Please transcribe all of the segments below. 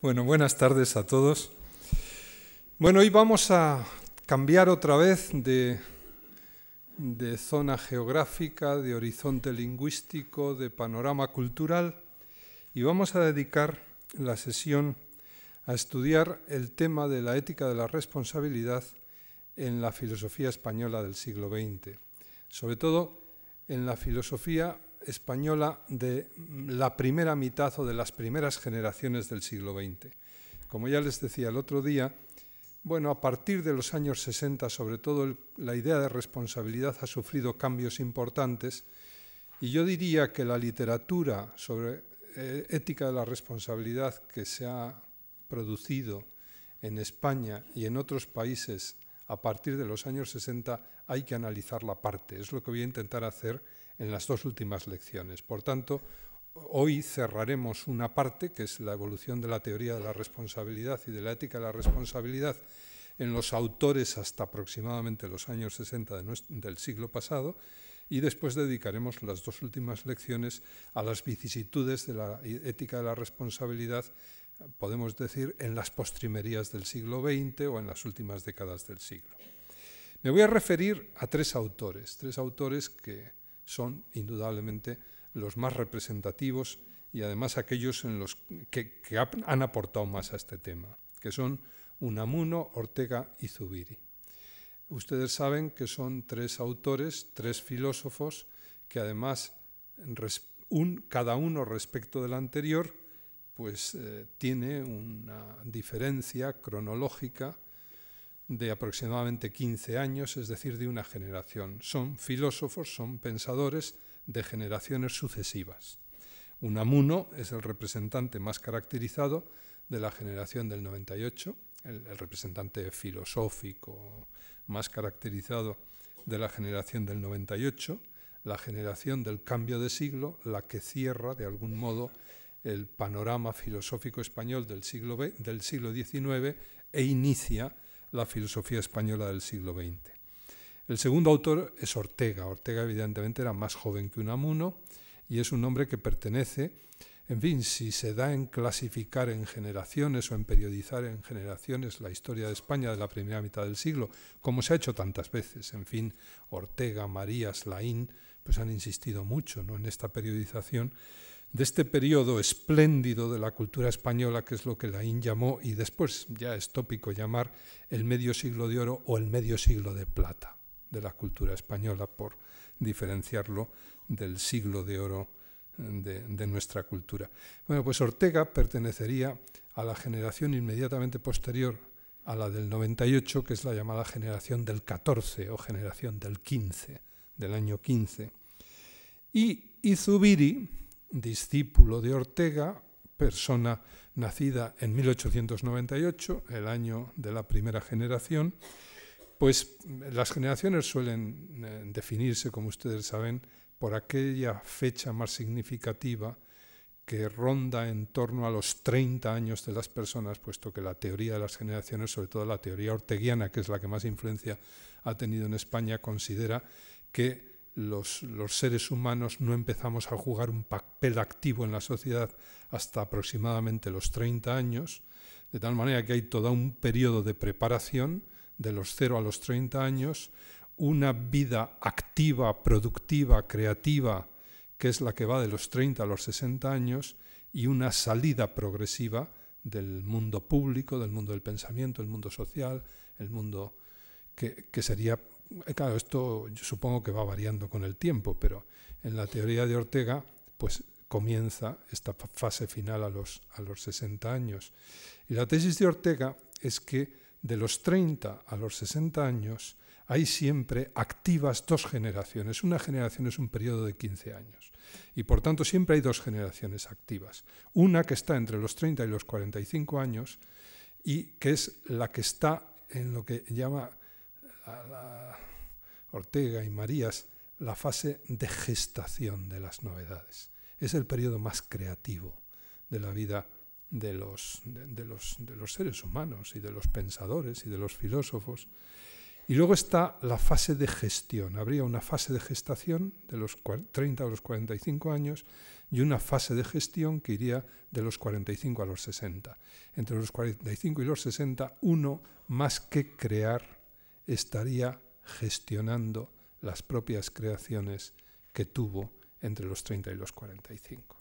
Bueno, buenas tardes a todos. Bueno, hoy vamos a cambiar otra vez de, de, zona geográfica, de horizonte lingüístico, de panorama cultural y vamos a dedicar la sesión a estudiar el tema de la ética de la responsabilidad en la filosofía española del siglo XX, sobre todo en la filosofía española de la primera mitad o de las primeras generaciones del siglo XX. Como ya les decía el otro día, bueno, a partir de los años 60, sobre todo la idea de responsabilidad ha sufrido cambios importantes y yo diría que la literatura sobre eh, ética de la responsabilidad que se ha producido en España y en otros países a partir de los años 60 hay que analizar la parte. Es lo que voy a intentar hacer en las dos últimas lecciones. Por tanto, hoy cerraremos una parte, que es la evolución de la teoría de la responsabilidad y de la ética de la responsabilidad en los autores hasta aproximadamente los años 60 del siglo pasado, y después dedicaremos las dos últimas lecciones a las vicisitudes de la ética de la responsabilidad, podemos decir, en las postrimerías del siglo XX o en las últimas décadas del siglo. Me voy a referir a tres autores, tres autores que son indudablemente los más representativos y además aquellos en los que, han aportado más a este tema, que son Unamuno, Ortega y Zubiri. Ustedes saben que son tres autores, tres filósofos, que además, cada uno respecto del anterior, pues eh, tiene una diferencia cronológica de aproximadamente 15 años, es decir, de una generación. Son filósofos, son pensadores de generaciones sucesivas. Unamuno es el representante más caracterizado de la generación del 98, el, el representante filosófico más caracterizado de la generación del 98, la generación del cambio de siglo, la que cierra de algún modo el panorama filosófico español del siglo, del siglo XIX e inicia la filosofía española del siglo XX. El segundo autor es Ortega. Ortega evidentemente era más joven que Unamuno y es un hombre que pertenece, en fin, si se da en clasificar en generaciones o en periodizar en generaciones la historia de España de la primera mitad del siglo, como se ha hecho tantas veces, en fin, Ortega, Marías, Laín, pues han insistido mucho ¿no? en esta periodización, de este periodo espléndido de la cultura española, que es lo que Laín llamó, y después ya es tópico llamar, el medio siglo de oro o el medio siglo de plata de la cultura española, por diferenciarlo del siglo de oro de, de nuestra cultura. Bueno, pues Ortega pertenecería a la generación inmediatamente posterior a la del 98, que es la llamada generación del 14 o generación del 15, del año 15. Y Izubiri, discípulo de Ortega, persona nacida en 1898, el año de la primera generación, pues las generaciones suelen eh, definirse, como ustedes saben, por aquella fecha más significativa que ronda en torno a los 30 años de las personas, puesto que la teoría de las generaciones, sobre todo la teoría orteguiana, que es la que más influencia ha tenido en España, considera que los, seres humanos no empezamos a jugar un papel activo en la sociedad hasta aproximadamente los 30 años, de tal manera que hay todo un periodo de preparación de los 0 a los 30 años, una vida activa, productiva, creativa, que es la que va de los 30 a los 60 años, y una salida progresiva del mundo público, del mundo del pensamiento, el mundo social, el mundo que, sería claro, esto yo supongo que va variando con el tiempo, pero en la teoría de Ortega, pues comienza esta fase final a los, a los 60 años. Y la tesis de Ortega es que de los 30 a los 60 años hay siempre activas dos generaciones. Una generación es un periodo de 15 años. Y por tanto siempre hay dos generaciones activas. Una que está entre los 30 y los 45 años y que es la que está en lo que llama Ortega y Marías la fase de gestación de las novedades. Es el periodo más creativo de la vida de los, de, los, de los, seres humanos y de los pensadores y de los filósofos. Y luego está la fase de gestión. Habría una fase de gestación de los 30 a los 45 años y una fase de gestión que iría de los 45 a los 60. Entre los 45 y los 60, uno más que crear estaría gestionando las propias creaciones que tuvo entre los 30 y los 45,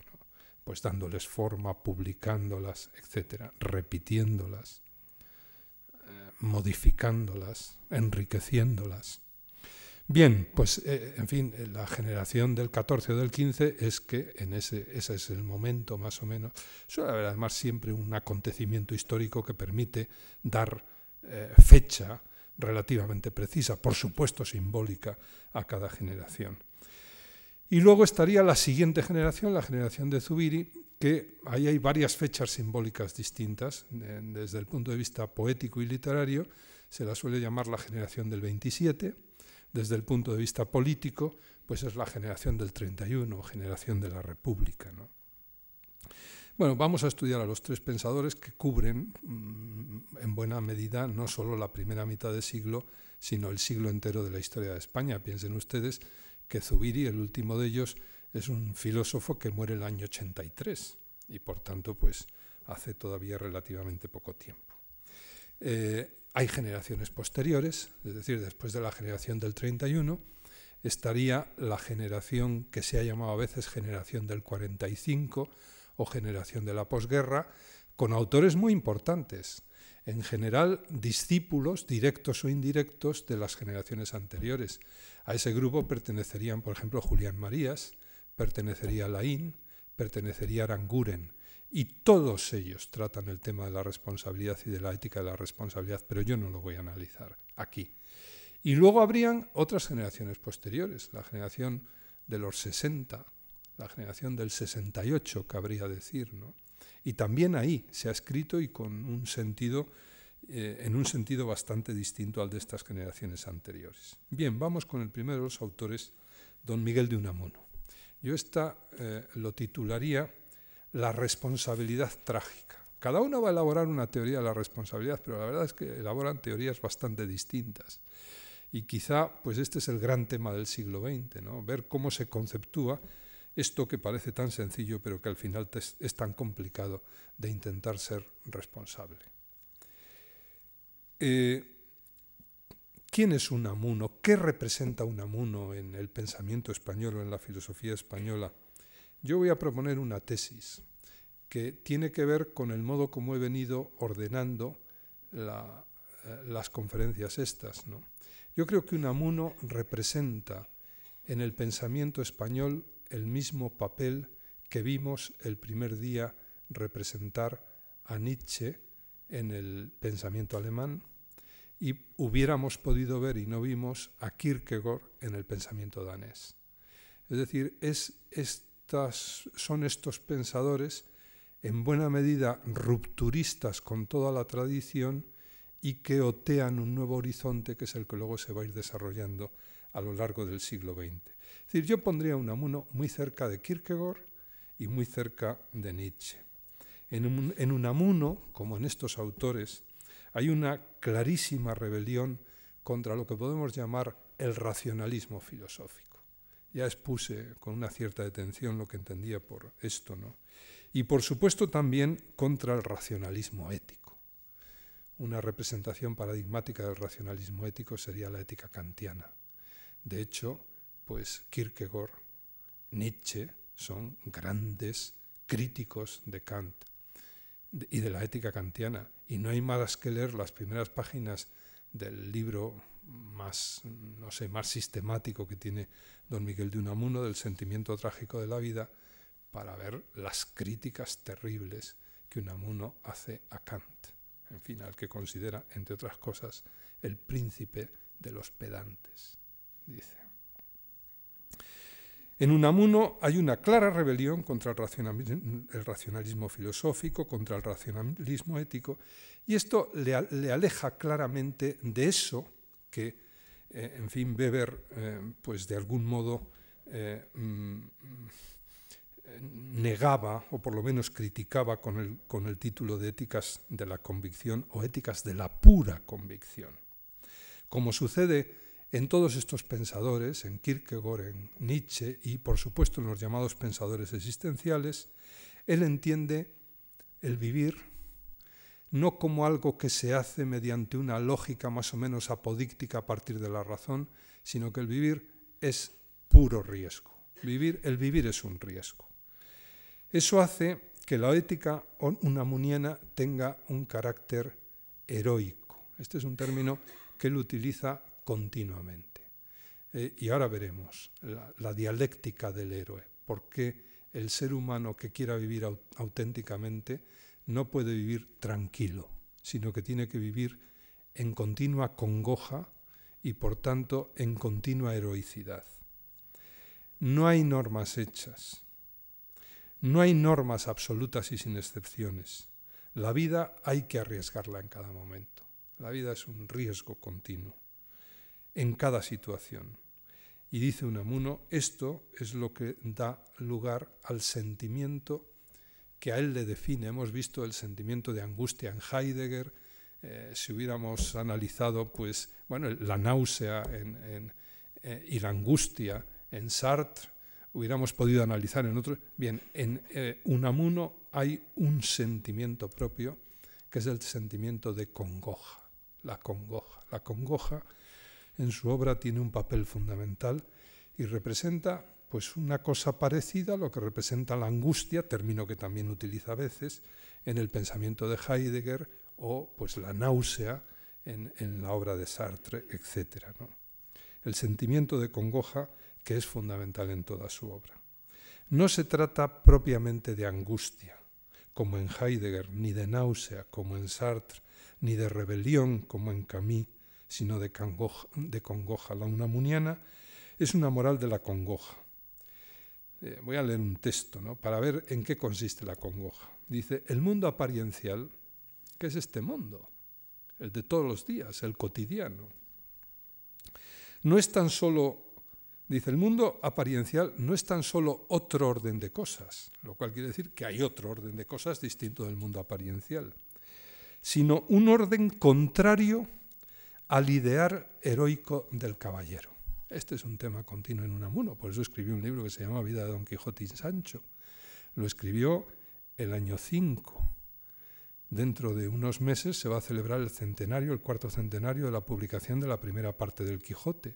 pues dándoles forma, publicándolas, etcétera, repitiéndolas, eh, modificándolas, enriqueciéndolas. Bien, pues eh, en fin, la generación del 14 o del 15 es que en ese, es el momento más o menos. Suele haber además siempre un acontecimiento histórico que permite dar eh, fecha relativamente precisa, por supuesto simbólica, a cada generación. Y luego estaría la siguiente generación, la generación de Zubiri, que ahí hay varias fechas simbólicas distintas. Desde el punto de vista poético y literario, se la suele llamar la generación del 27. Desde el punto de vista político, pues es la generación del 31, generación de la República. Bueno, vamos a estudiar a los tres pensadores que cubren mm, en buena medida no solo la primera mitad del siglo, sino el siglo entero de la historia de España. Piensen ustedes que Zubiri, el último de ellos, es un filósofo que muere el año 83 y por tanto pues hace todavía relativamente poco tiempo. Eh, hay generaciones posteriores, es decir, después de la generación del 31, estaría la generación que se ha llamado a veces generación del 45, o generación de la posguerra, con autores muy importantes, en general discípulos directos o indirectos de las generaciones anteriores. A ese grupo pertenecerían, por ejemplo, Julián Marías, pertenecería Laín, pertenecería Aranguren, y todos ellos tratan el tema de la responsabilidad y de la ética de la responsabilidad, pero yo no lo voy a analizar aquí. Y luego habrían otras generaciones posteriores, la generación de los 60, la generación del 68, cabría decir, ¿no? Y también ahí se ha escrito y con un sentido, eh, en un sentido bastante distinto al de estas generaciones anteriores. Bien, vamos con el primero de los autores, don Miguel de Unamuno. Yo esta eh, lo titularía La responsabilidad trágica. Cada uno va a elaborar una teoría de la responsabilidad, pero la verdad es que elaboran teorías bastante distintas. Y quizá pues este es el gran tema del siglo XX, ¿no? ver cómo se conceptúa esto que parece tan sencillo pero que al final es tan complicado de intentar ser responsable. Eh, ¿Quién es Unamuno? ¿Qué representa Unamuno en el pensamiento español o en la filosofía española? Yo voy a proponer una tesis que tiene que ver con el modo como he venido ordenando eh, las conferencias estas. ¿no? Yo creo que Unamuno representa en el pensamiento español el mismo papel que vimos el primer día representar a Nietzsche en el pensamiento alemán y hubiéramos podido ver y no vimos a Kierkegaard en el pensamiento danés. Es decir, es estas, son estos pensadores en buena medida rupturistas con toda la tradición y que otean un nuevo horizonte que es el que luego se va a ir desarrollando a lo largo del siglo XX. Es decir, yo pondría un Unamuno muy cerca de Kierkegaard y muy cerca de Nietzsche. En, un, en Unamuno, como en estos autores, hay una clarísima rebelión contra lo que podemos llamar el racionalismo filosófico. Ya expuse con una cierta detención lo que entendía por esto, ¿no? Y por supuesto también contra el racionalismo ético. Una representación paradigmática del racionalismo ético sería la ética kantiana. De hecho, pues Kierkegaard, Nietzsche son grandes críticos de Kant y de la ética kantiana. Y no hay más que leer las primeras páginas del libro más, no sé, más sistemático que tiene don Miguel de Unamuno del sentimiento trágico de la vida para ver las críticas terribles que Unamuno hace a Kant, en fin, al que considera, entre otras cosas, el príncipe de los pedantes, dice. En Unamuno hay una clara rebelión contra el racionalismo, filosófico, contra el racionalismo ético, y esto le, aleja claramente de eso que, eh, en fin, Weber, eh, pues de algún modo eh, mm, negaba, o por lo menos criticaba con el, con el título de éticas de la convicción o éticas de la pura convicción. como sucede en todos estos pensadores, en Kierkegaard, en Nietzsche y por supuesto en los llamados pensadores existenciales, él entiende el vivir no como algo que se hace mediante una lógica más o menos apodíctica a partir de la razón, sino que el vivir es puro riesgo. Vivir, el vivir es un riesgo. Eso hace que la ética unamuniana tenga un carácter heroico. Este es un término que él utiliza continuamente. Eh, y ahora veremos la, dialéctica del héroe, por qué el ser humano que quiera vivir auténticamente no puede vivir tranquilo, sino que tiene que vivir en continua congoja y por tanto en continua heroicidad. No hay normas hechas, no hay normas absolutas y sin excepciones. La vida hay que arriesgarla en cada momento. La vida es un riesgo continuo en cada situación. Y dice Unamuno, esto es lo que da lugar al sentimiento que a él le define. Hemos visto el sentimiento de angustia en Heidegger, eh, si hubiéramos analizado pues, bueno, la náusea en, eh, y la angustia en Sartre, hubiéramos podido analizar en otro. Bien, en eh, Unamuno hay un sentimiento propio que es el sentimiento de congoja, la congoja. La congoja en su obra tiene un papel fundamental y representa pues una cosa parecida a lo que representa la angustia, término que también utiliza a veces en el pensamiento de Heidegger o pues la náusea en, la obra de Sartre, etc. El sentimiento de congoja que es fundamental en toda su obra. No se trata propiamente de angustia, como en Heidegger, ni de náusea, como en Sartre, ni de rebelión, como en Camus, sino de congoja. La unamuniana es una moral de la congoja eh, voy a leer un texto ¿no? para ver en qué consiste la congoja. Dice, el mundo apariencial, ¿qué es este mundo? El de todos los días, el cotidiano. No es tan solo, dice, el mundo apariencial no es tan solo otro orden de cosas, lo cual quiere decir que hay otro orden de cosas distinto del mundo apariencial, sino un orden contrario al idear heroico del caballero. Este es un tema continuo en Unamuno, por eso escribió un libro que se llama Vida de Don Quijote y Sancho. Lo escribió el año 5. Dentro de unos meses se va a celebrar el centenario, el cuarto centenario de la publicación de la primera parte del Quijote.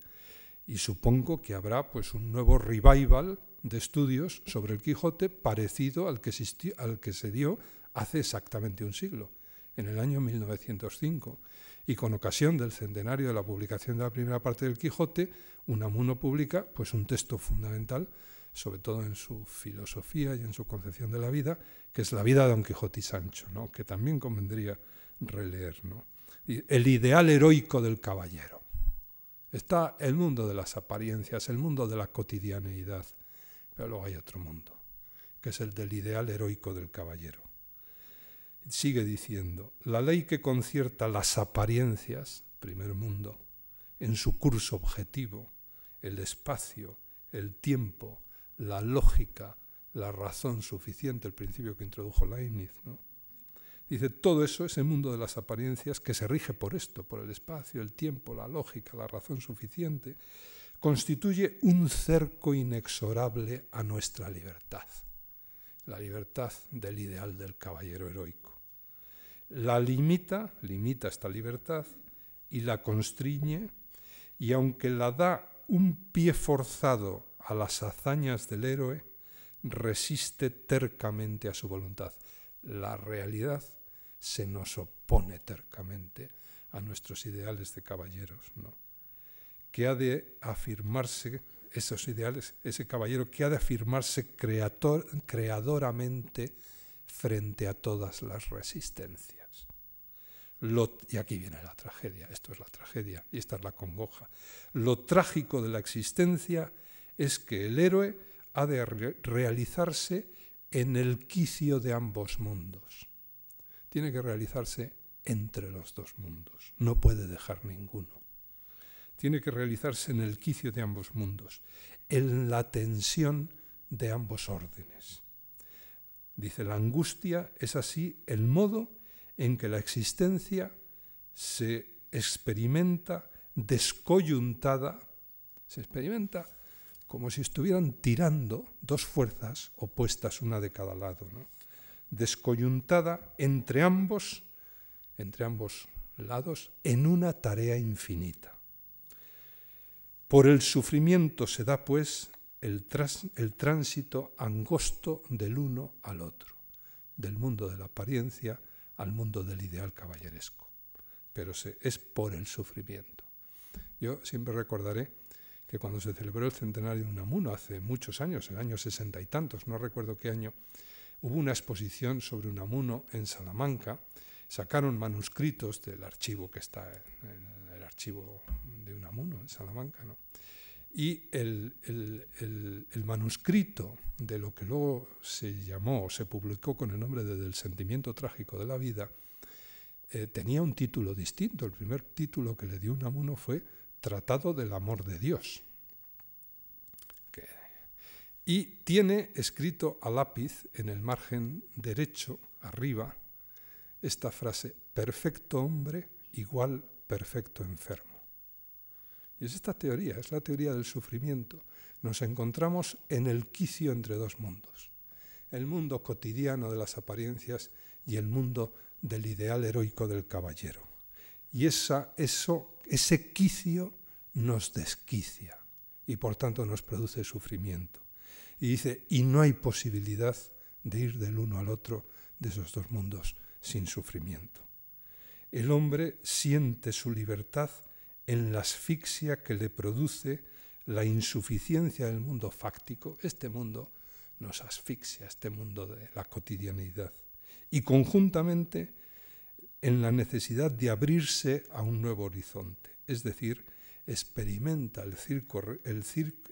Y supongo que habrá pues un nuevo revival de estudios sobre el Quijote parecido al que, existió, al que se dio hace exactamente un siglo, en el año 1905 y con ocasión del centenario de la publicación de la primera parte del Quijote, Unamuno publica pues, un texto fundamental, sobre todo en su filosofía y en su concepción de la vida, que es la vida de Don Quijote y Sancho, ¿no? que también convendría releer. ¿no? El ideal heroico del caballero. Está el mundo de las apariencias, el mundo de la cotidianeidad, pero luego hay otro mundo, que es el del ideal heroico del caballero. Sigue diciendo, la ley que concierta las apariencias, primer mundo, en su curso objetivo, el espacio, el tiempo, la lógica, la razón suficiente, el principio que introdujo Leibniz. Dice, todo eso, ese mundo de las apariencias que se rige por esto, por el espacio, el tiempo, la lógica, la razón suficiente, constituye un cerco inexorable a nuestra libertad, la libertad del ideal del caballero heroico la limita, limita esta libertad y la constriñe, y aunque la da un pie forzado a las hazañas del héroe, resiste tercamente a su voluntad. La realidad se nos opone tercamente a nuestros ideales de caballeros, ¿no? que ha de afirmarse esos ideales, ese caballero que ha de afirmarse creadoramente frente a todas las resistencias y aquí viene la tragedia, esto es la tragedia y esta es la congoja. Lo trágico de la existencia es que el héroe ha de realizarse en el quicio de ambos mundos. Tiene que realizarse entre los dos mundos, no puede dejar ninguno. Tiene que realizarse en el quicio de ambos mundos, en la tensión de ambos órdenes. Dice, la angustia es así el modo en que la existencia se experimenta descoyuntada, se experimenta como si estuvieran tirando dos fuerzas opuestas una de cada lado, descoyuntada entre ambos, entre ambos lados, en una tarea infinita. Por el sufrimiento se da, pues, el, el tránsito angosto del uno al otro, del mundo de la apariencia al mundo del ideal caballeresco. Pero es por el sufrimiento. Yo siempre recordaré que cuando se celebró el centenario de Unamuno, hace muchos años, el año sesenta y tantos, no recuerdo qué año, hubo una exposición sobre Unamuno en Salamanca, sacaron manuscritos del archivo que está en el archivo de Unamuno, en Salamanca, ¿no? Y el, manuscrito de lo que luego se llamó, se publicó con el nombre de Del sentimiento trágico de la vida, eh, tenía un título distinto. El primer título que le dio Unamuno fue Tratado del Amor de Dios. y tiene escrito a lápiz en el margen derecho, arriba, esta frase, perfecto hombre igual perfecto enfermo. Y es esta teoría, es la teoría del sufrimiento. Nos encontramos en el quicio entre dos mundos. El mundo cotidiano de las apariencias y el mundo del ideal heroico del caballero. Y esa, eso, ese quicio nos desquicia y por tanto nos produce sufrimiento. Y dice, y no hay posibilidad de ir del uno al otro de esos dos mundos sin sufrimiento. El hombre siente su libertad en la asfixia que le produce la insuficiencia del mundo fáctico. Este mundo nos asfixia, este mundo de la cotidianidad. Y conjuntamente en la necesidad de abrirse a un nuevo horizonte, es decir, experimenta el,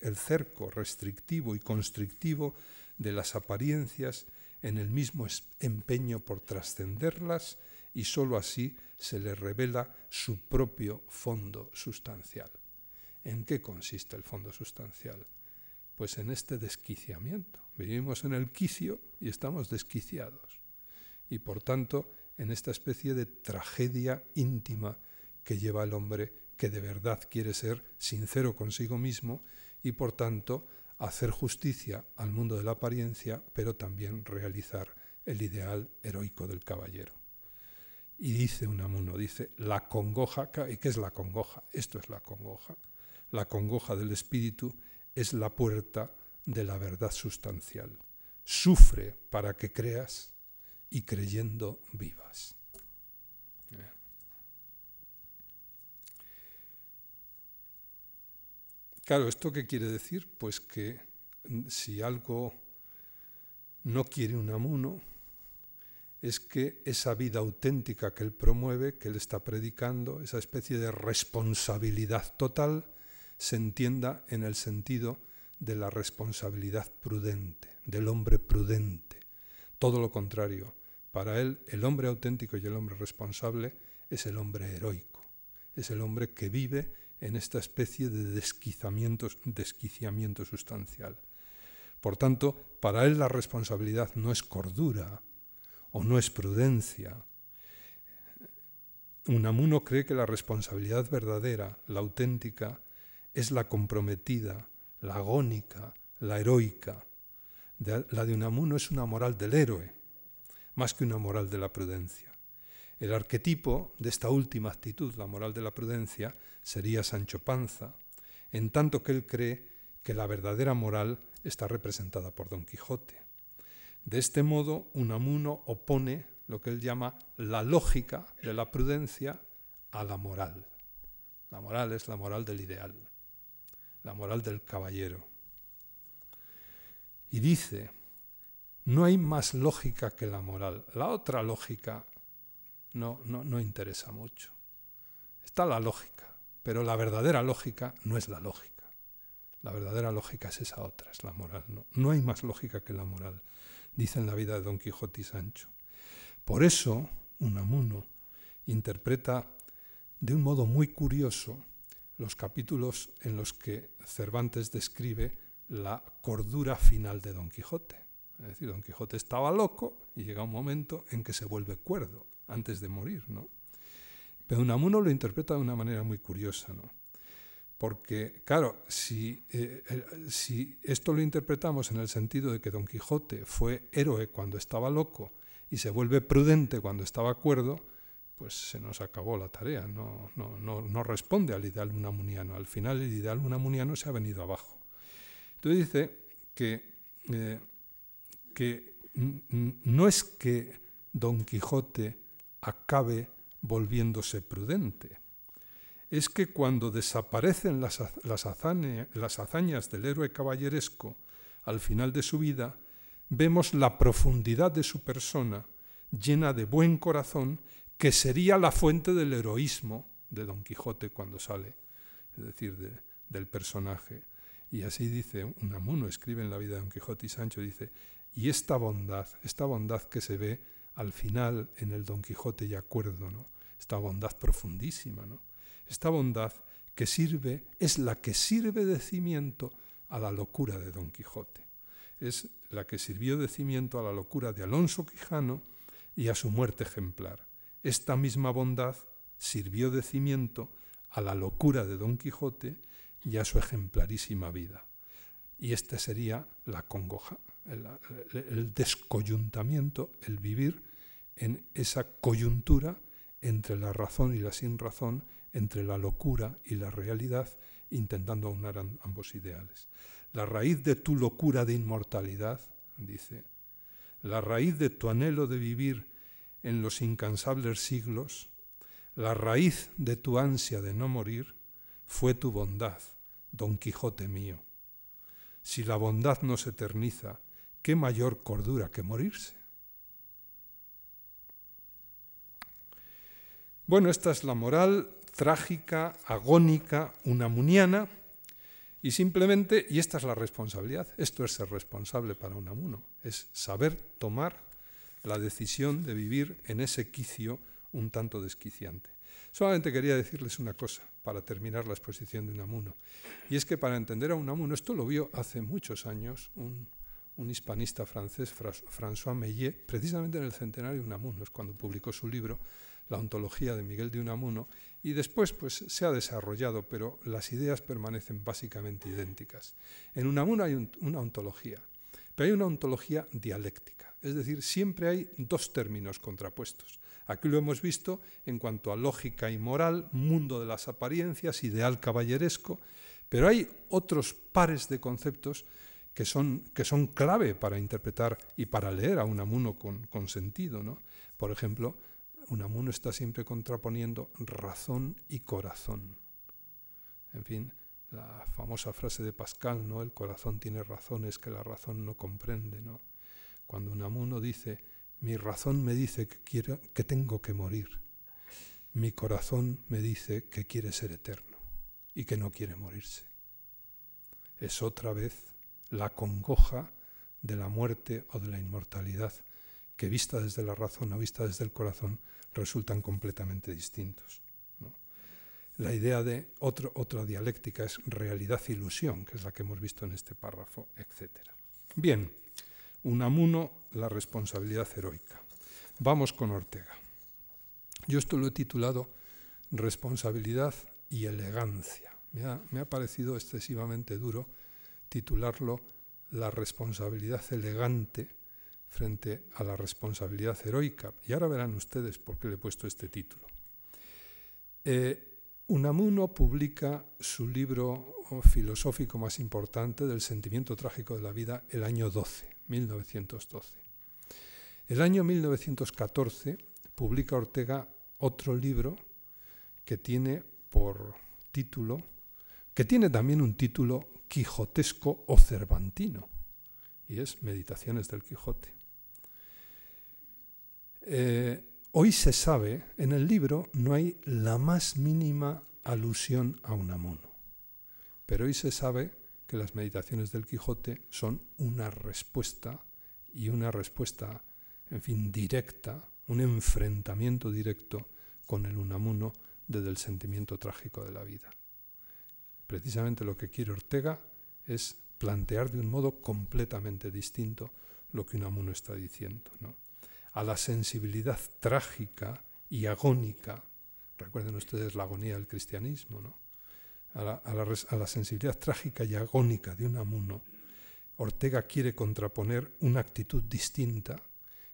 el cerco restrictivo y constrictivo de las apariencias en el mismo empeño por trascenderlas y sólo así se le revela su propio fondo sustancial. ¿En qué consiste el fondo sustancial? Pues en este desquiciamiento. Vivimos en el quicio y estamos desquiciados. Y por tanto, en esta especie de tragedia íntima que lleva el hombre que de verdad quiere ser sincero consigo mismo y por tanto hacer justicia al mundo de la apariencia, pero también realizar el ideal heroico del caballero. Y dice Unamuno, dice, la congoja, ¿y qué es la congoja? Esto es la congoja. La congoja del espíritu es la puerta de la verdad sustancial. Sufre para que creas y creyendo vivas. Claro, ¿esto qué quiere decir? Pues que si algo no quiere Unamuno, es que esa vida auténtica que él promueve, que él está predicando, esa especie de responsabilidad total, se entienda en el sentido de la responsabilidad prudente, del hombre prudente. Todo lo contrario, para él el hombre auténtico y el hombre responsable es el hombre heroico, es el hombre que vive en esta especie de desquiciamiento, sustancial. Por tanto, para él la responsabilidad no es cordura, o no es prudencia. Unamuno cree que la responsabilidad verdadera, la auténtica, es la comprometida, la agónica, la heroica. La de Unamuno es una moral del héroe, más que una moral de la prudencia. El arquetipo de esta última actitud, la moral de la prudencia, sería Sancho Panza, en tanto que él cree que la verdadera moral está representada por Don Quijote. De este modo, Unamuno opone lo que él llama la lógica de la prudencia a la moral. La moral es la moral del ideal, la moral del caballero. Y dice, no hay más lógica que la moral. La otra lógica no, no, no interesa mucho. Está la lógica, pero la verdadera lógica no es la lógica. La verdadera lógica es esa otra, es la moral. No, no hay más lógica que la moral dice en la vida de Don Quijote y Sancho. Por eso, Unamuno interpreta de un modo muy curioso los capítulos en los que Cervantes describe la cordura final de Don Quijote. Es decir, Don Quijote estaba loco y llega un momento en que se vuelve cuerdo antes de morir, ¿no? Pero Unamuno lo interpreta de una manera muy curiosa, ¿no? Porque, claro, si, eh, si esto lo interpretamos en el sentido de que Don Quijote fue héroe cuando estaba loco y se vuelve prudente cuando estaba cuerdo, pues se nos acabó la tarea, no, no, no, no responde al ideal unamuniano. Al final el ideal unamuniano se ha venido abajo. Entonces dice que, eh, que no es que Don Quijote acabe volviéndose prudente, es que cuando desaparecen las, las, hazañas del héroe caballeresco al final de su vida, vemos la profundidad de su persona llena de buen corazón que sería la fuente del heroísmo de Don Quijote cuando sale, es decir, del personaje. Y así dice Unamuno, escribe en la vida de Don Quijote y Sancho, dice, y esta bondad, esta bondad que se ve al final en el Don Quijote y acuerdo, esta bondad profundísima, ¿no? Esta bondad que sirve, es la que sirve de cimiento a la locura de Don Quijote. Es la que sirvió de cimiento a la locura de Alonso Quijano y a su muerte ejemplar. Esta misma bondad sirvió de cimiento a la locura de Don Quijote y a su ejemplarísima vida. Y este sería la congoja, el, descoyuntamiento, el vivir en esa coyuntura entre la razón y la sin razón, entre la locura y la realidad, intentando aunar ambos ideales. La raíz de tu locura de inmortalidad, dice, la raíz de tu anhelo de vivir en los incansables siglos, la raíz de tu ansia de no morir fue tu bondad, Don Quijote mío. Si la bondad no se eterniza, ¿qué mayor cordura que morirse? Bueno, esta es la moral trágica, agónica, unamuniana, y simplemente, y esta es la responsabilidad, esto es ser responsable para Unamuno, es saber tomar la decisión de vivir en ese quicio un tanto desquiciante. Solamente quería decirles una cosa para terminar la exposición de Unamuno, y es que para entender a Unamuno, esto lo vio hace muchos años un, hispanista francés, François Meillet, precisamente en el centenario de Unamuno, es cuando publicó su libro La ontología de Miguel de Unamuno, y después pues, se ha desarrollado, pero las ideas permanecen básicamente idénticas. En Unamuno hay una ontología, pero hay una ontología dialéctica. Es decir, siempre hay dos términos contrapuestos. Aquí lo hemos visto en cuanto a lógica y moral, mundo de las apariencias, ideal caballeresco, pero hay otros pares de conceptos que son, que son clave para interpretar y para leer a Unamuno con, con sentido. ¿no? Por ejemplo, Unamuno está siempre contraponiendo razón y corazón. En fin, la famosa frase de Pascal, ¿no? El corazón tiene razones que la razón no comprende, ¿no? Cuando Unamuno dice, mi razón me dice que, quiero, que tengo que morir, mi corazón me dice que quiere ser eterno y que no quiere morirse. Es otra vez la congoja de la muerte o de la inmortalidad, que vista desde la razón o vista desde el corazón resultan completamente distintos. La idea de otra dialéctica es realidad-ilusión, que es la que hemos visto en este párrafo, etc. Bien, Unamuno, la responsabilidad heroica. Vamos con Ortega. Yo esto lo he titulado Responsabilidad y elegancia. Me ha, me ha parecido excesivamente duro titularlo La responsabilidad elegante frente a la responsabilidad heroica. Y ahora verán ustedes por qué le he puesto este título. Eh, Unamuno publica su libro filosófico más importante del sentimiento trágico de la vida el año 12, 1912. El año 1914 publica Ortega otro libro que tiene por título, que tiene también un título quijotesco o cervantino, y es Meditaciones del Quijote. Eh, hoy se sabe, en el libro no hay la más mínima alusión a Unamuno, pero hoy se sabe que las meditaciones del Quijote son una respuesta y una respuesta, en fin, directa, un enfrentamiento directo con el Unamuno desde el sentimiento trágico de la vida. Precisamente lo que quiere Ortega es plantear de un modo completamente distinto lo que Unamuno está diciendo. A la sensibilidad trágica y agónica Recuerden ustedes la agonía del cristianismo, ¿no? a, la, a la sensibilidad trágica y agónica de Unamuno, Ortega quiere contraponer una actitud distinta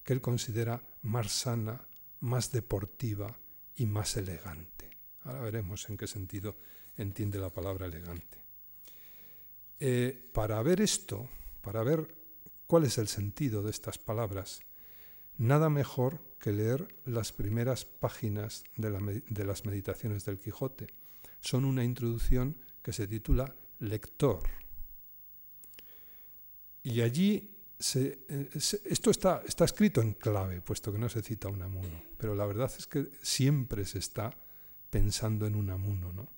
que él considera más sana, más deportiva y más elegante. Ahora veremos en qué sentido entiende la palabra elegante. Eh, para ver esto, para ver cuál es el sentido de estas palabras, nada mejor que leer las primeras páginas de, las meditaciones del Quijote. Son una introducción que se titula Lector. Y allí eh, esto está, escrito en clave, puesto que no se cita Unamuno, pero la verdad es que siempre se está pensando en Unamuno. ¿no?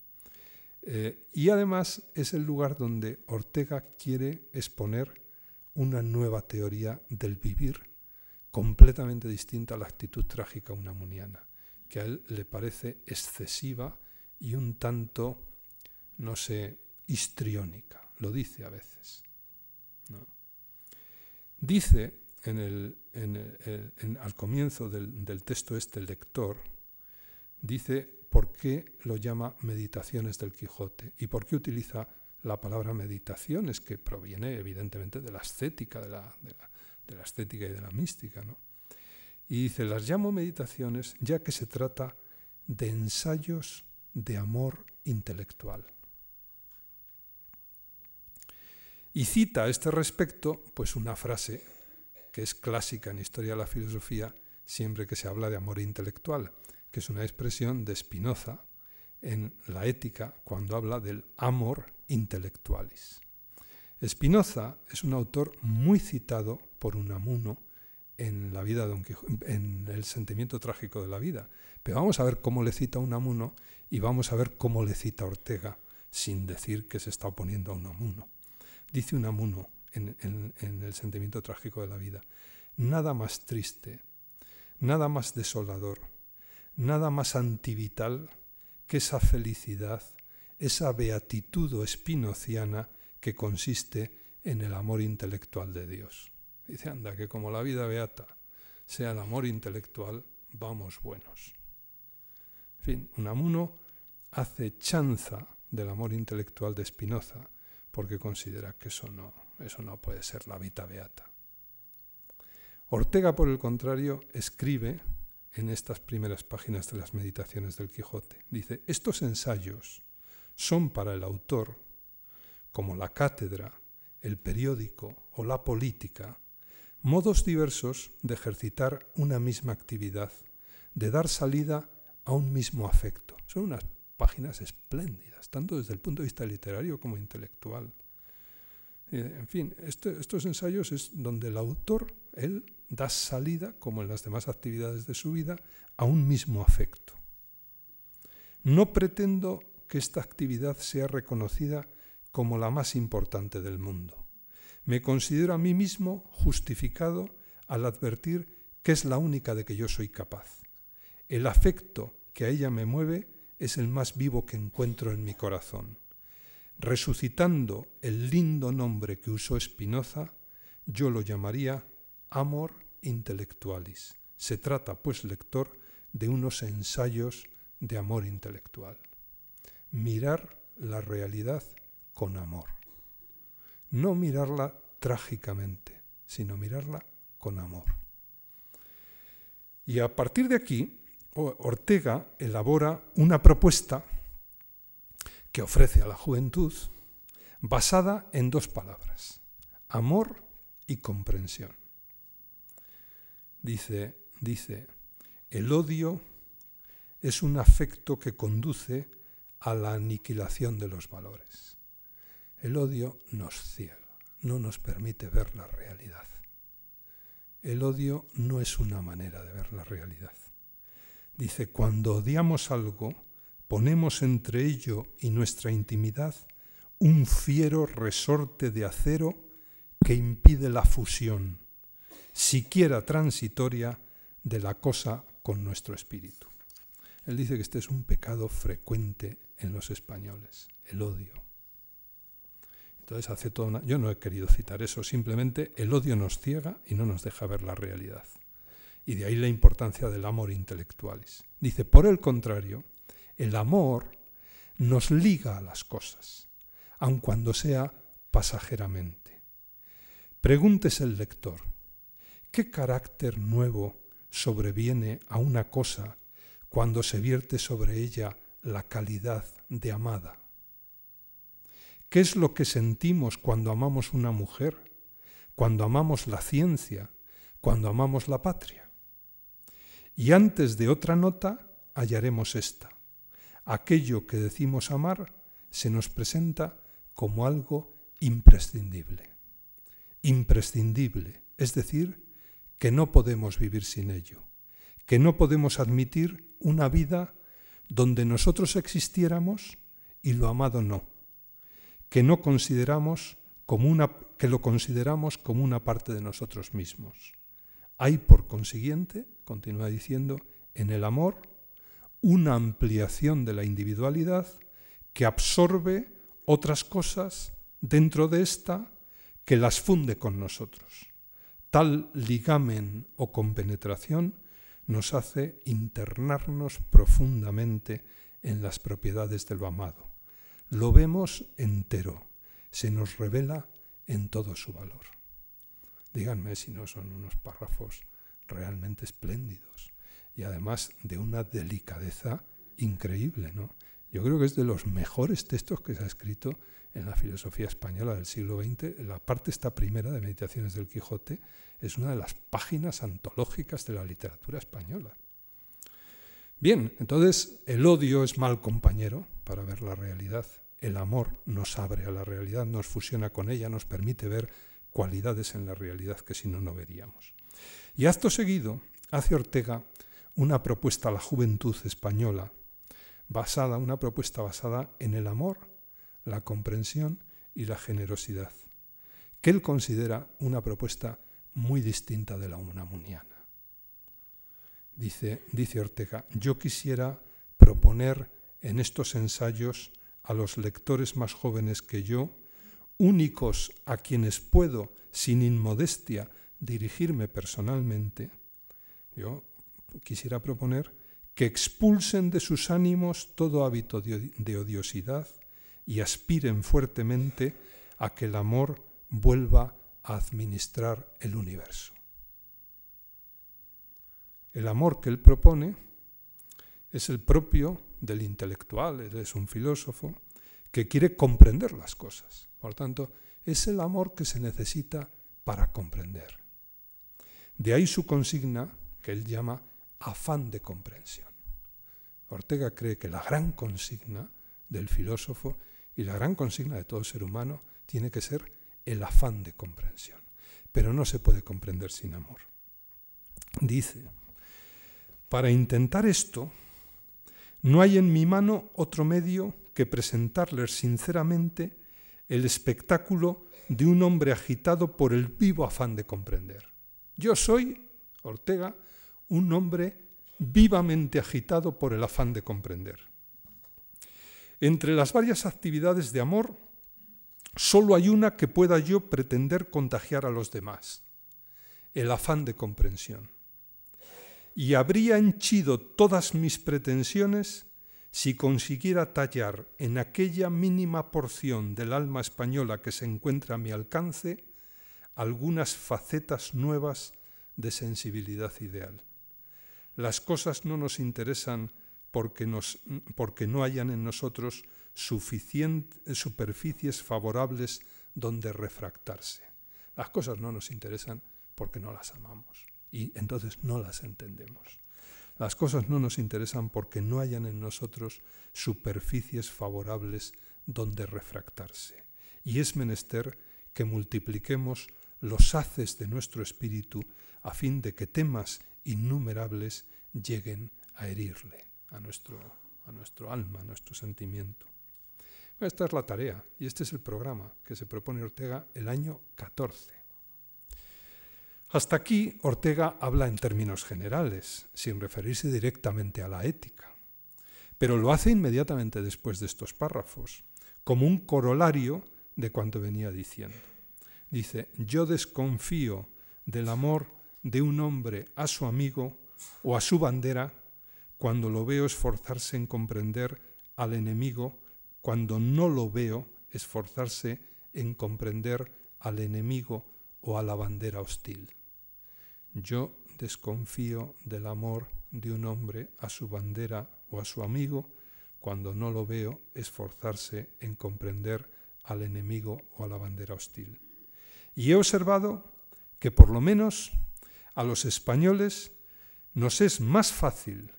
Eh, y además es el lugar donde Ortega quiere exponer una nueva teoría del vivir completamente distinta a la actitud trágica unamuniana, que a él le parece excesiva y un tanto, no sé, histriónica. Lo dice a veces. Dice en el, al comienzo del, texto este, el lector, dice por qué lo llama meditaciones del Quijote y por qué utiliza la palabra meditaciones, que proviene evidentemente de la estética, de de la, estética y de la mística. ¿no? Y dice, las llamo meditaciones ya que se trata de ensayos de amor intelectual. Y cita a este respecto pues una frase que es clásica en historia de la filosofía siempre que se habla de amor intelectual, que es una expresión de Spinoza en la ética cuando habla del amor intelectualis. Spinoza es un autor muy citado por Unamuno en la vida de Don en el sentimiento trágico de la vida. Pero vamos a ver cómo le cita Unamuno y vamos a ver cómo le cita Ortega, sin decir que se está oponiendo a Unamuno. Dice Unamuno en, en el sentimiento trágico de la vida, nada más triste, nada más desolador, nada más antivital que esa felicidad, esa beatitud espinociana que consiste en el amor intelectual de Dios. Dice, anda, que como la vida beata sea el amor intelectual, vamos buenos. En fin, Unamuno hace chanza del amor intelectual de Spinoza porque considera que eso no, eso no puede ser la vita beata. Ortega, por el contrario, escribe en estas primeras páginas de las meditaciones del Quijote. Dice, estos ensayos son para el autor, como la cátedra, el periódico o la política, modos diversos de ejercitar una misma actividad, de dar salida a un mismo afecto. Son unas páginas espléndidas, tanto desde el punto de vista literario como intelectual. Eh, en fin, este, estos ensayos es donde el autor, él da salida, como en las demás actividades de su vida, a un mismo afecto. No pretendo que esta actividad sea reconocida como la más importante del mundo. Me considero a mí mismo justificado al advertir que es la única de que yo soy capaz. El afecto que a ella me mueve es el más vivo que encuentro en mi corazón. Resucitando el lindo nombre que usó Spinoza, yo lo llamaría amor intellectualis. Se trata, pues, lector, de unos ensayos de amor intelectual. Mirar la realidad con amor. No mirarla trágicamente, sino mirarla con amor. Y a partir de aquí, Ortega elabora una propuesta que ofrece a la juventud basada en dos palabras, amor y comprensión. Dice, dice, el odio es un afecto que conduce a la aniquilación de los valores. El odio nos ciega, no nos permite ver la realidad. El odio no es una manera de ver la realidad. Dice, cuando odiamos algo, ponemos entre ello y nuestra intimidad un fiero resorte de acero que impide la fusión siquiera transitoria, de la cosa con nuestro espíritu. Él dice que este es un pecado frecuente en los españoles, el odio. Entonces hace toda una... Yo no he querido citar eso, simplemente el odio nos ciega y no nos deja ver la realidad. Y de ahí la importancia del amor intelectualis. Dice, por el contrario, El amor nos liga a las cosas, aun cuando sea pasajeramente. Pregúntese el lector, ¿qué carácter nuevo sobreviene a una cosa cuando se vierte sobre ella la calidad de amada? ¿Qué es lo que sentimos cuando amamos una mujer, cuando amamos la ciencia, cuando amamos la patria? Y antes de otra nota hallaremos esta. Aquello que decimos amar se nos presenta como algo imprescindible. Imprescindible, es decir, que no podemos vivir sin ello, que no podemos admitir una vida donde nosotros existiéramos y lo amado no, que no consideramos como una que lo consideramos como una parte de nosotros mismos. Hay por consiguiente, continúa diciendo, en el amor una ampliación de la individualidad que absorbe otras cosas dentro de esta que las funde con nosotros. Tal ligamen o compenetración nos hace internarnos profundamente en las propiedades de lo amado. Lo vemos entero, se nos revela en todo su valor. Díganme si no son unos párrafos realmente espléndidos y además de una delicadeza increíble, ¿no? Yo creo que es de los mejores textos que se ha escrito en la filosofía española del siglo XX. La parte esta primera de Meditaciones del Quijote es una de las páginas antológicas de la literatura española. Bien, entonces el odio es mal compañero para ver la realidad. El amor nos abre a la realidad, nos fusiona con ella, nos permite ver cualidades en la realidad que si no, no veríamos. Y acto seguido hace Ortega una propuesta a la juventud española, basada, una propuesta basada en el amor, la comprensión y la generosidad, que él considera una propuesta muy distinta de la unamuniana. Dice, dice Ortega, yo quisiera proponer en estos ensayos a los lectores más jóvenes que yo, únicos a quienes puedo, sin inmodestia, dirigirme personalmente, yo quisiera proponer que expulsen de sus ánimos todo hábito de odiosidad y aspiren fuertemente a que el amor vuelva a administrar el universo. El amor que él propone es el propio del intelectual, es un filósofo que quiere comprender las cosas. Por tanto, es el amor que se necesita para comprender. De ahí su consigna, que él llama afán de comprensión. Ortega cree que la gran consigna del filósofo y la gran consigna de todo ser humano tiene que ser el afán de comprensión. Pero no se puede comprender sin amor. Dice, para intentar esto, no hay en mi mano otro medio que presentarles sinceramente el espectáculo de un hombre agitado por el vivo afán de comprender. Yo soy, Ortega, un hombre vivamente agitado por el afán de comprender. Entre las varias actividades de amor, solo hay una que pueda yo pretender contagiar a los demás, el afán de comprensión. Y habría henchido todas mis pretensiones si consiguiera tallar en aquella mínima porción del alma española que se encuentra a mi alcance algunas facetas nuevas de sensibilidad ideal. Las cosas no nos interesan porque, porque no hayan en nosotros superficies favorables donde refractarse. Las cosas no nos interesan porque no las amamos y entonces no las entendemos. Las cosas no nos interesan porque no hayan en nosotros superficies favorables donde refractarse. Y es menester que multipliquemos los haces de nuestro espíritu a fin de que temas innumerables lleguen a herirle, a nuestro, a nuestro alma, a nuestro sentimiento. Esta es la tarea y este es el programa que se propone Ortega el año 14. Hasta aquí Ortega habla en términos generales, sin referirse directamente a la ética, pero lo hace inmediatamente después de estos párrafos, como un corolario de cuanto venía diciendo. Dice, yo desconfío del amor de un hombre a su amigo o a su bandera cuando lo veo esforzarse en comprender al enemigo, cuando no lo veo esforzarse en comprender al enemigo o a la bandera hostil. Yo desconfío del amor de un hombre a su bandera o a su amigo cuando no lo veo esforzarse en comprender al enemigo o a la bandera hostil. Y he observado que por lo menos a los españoles nos es más fácil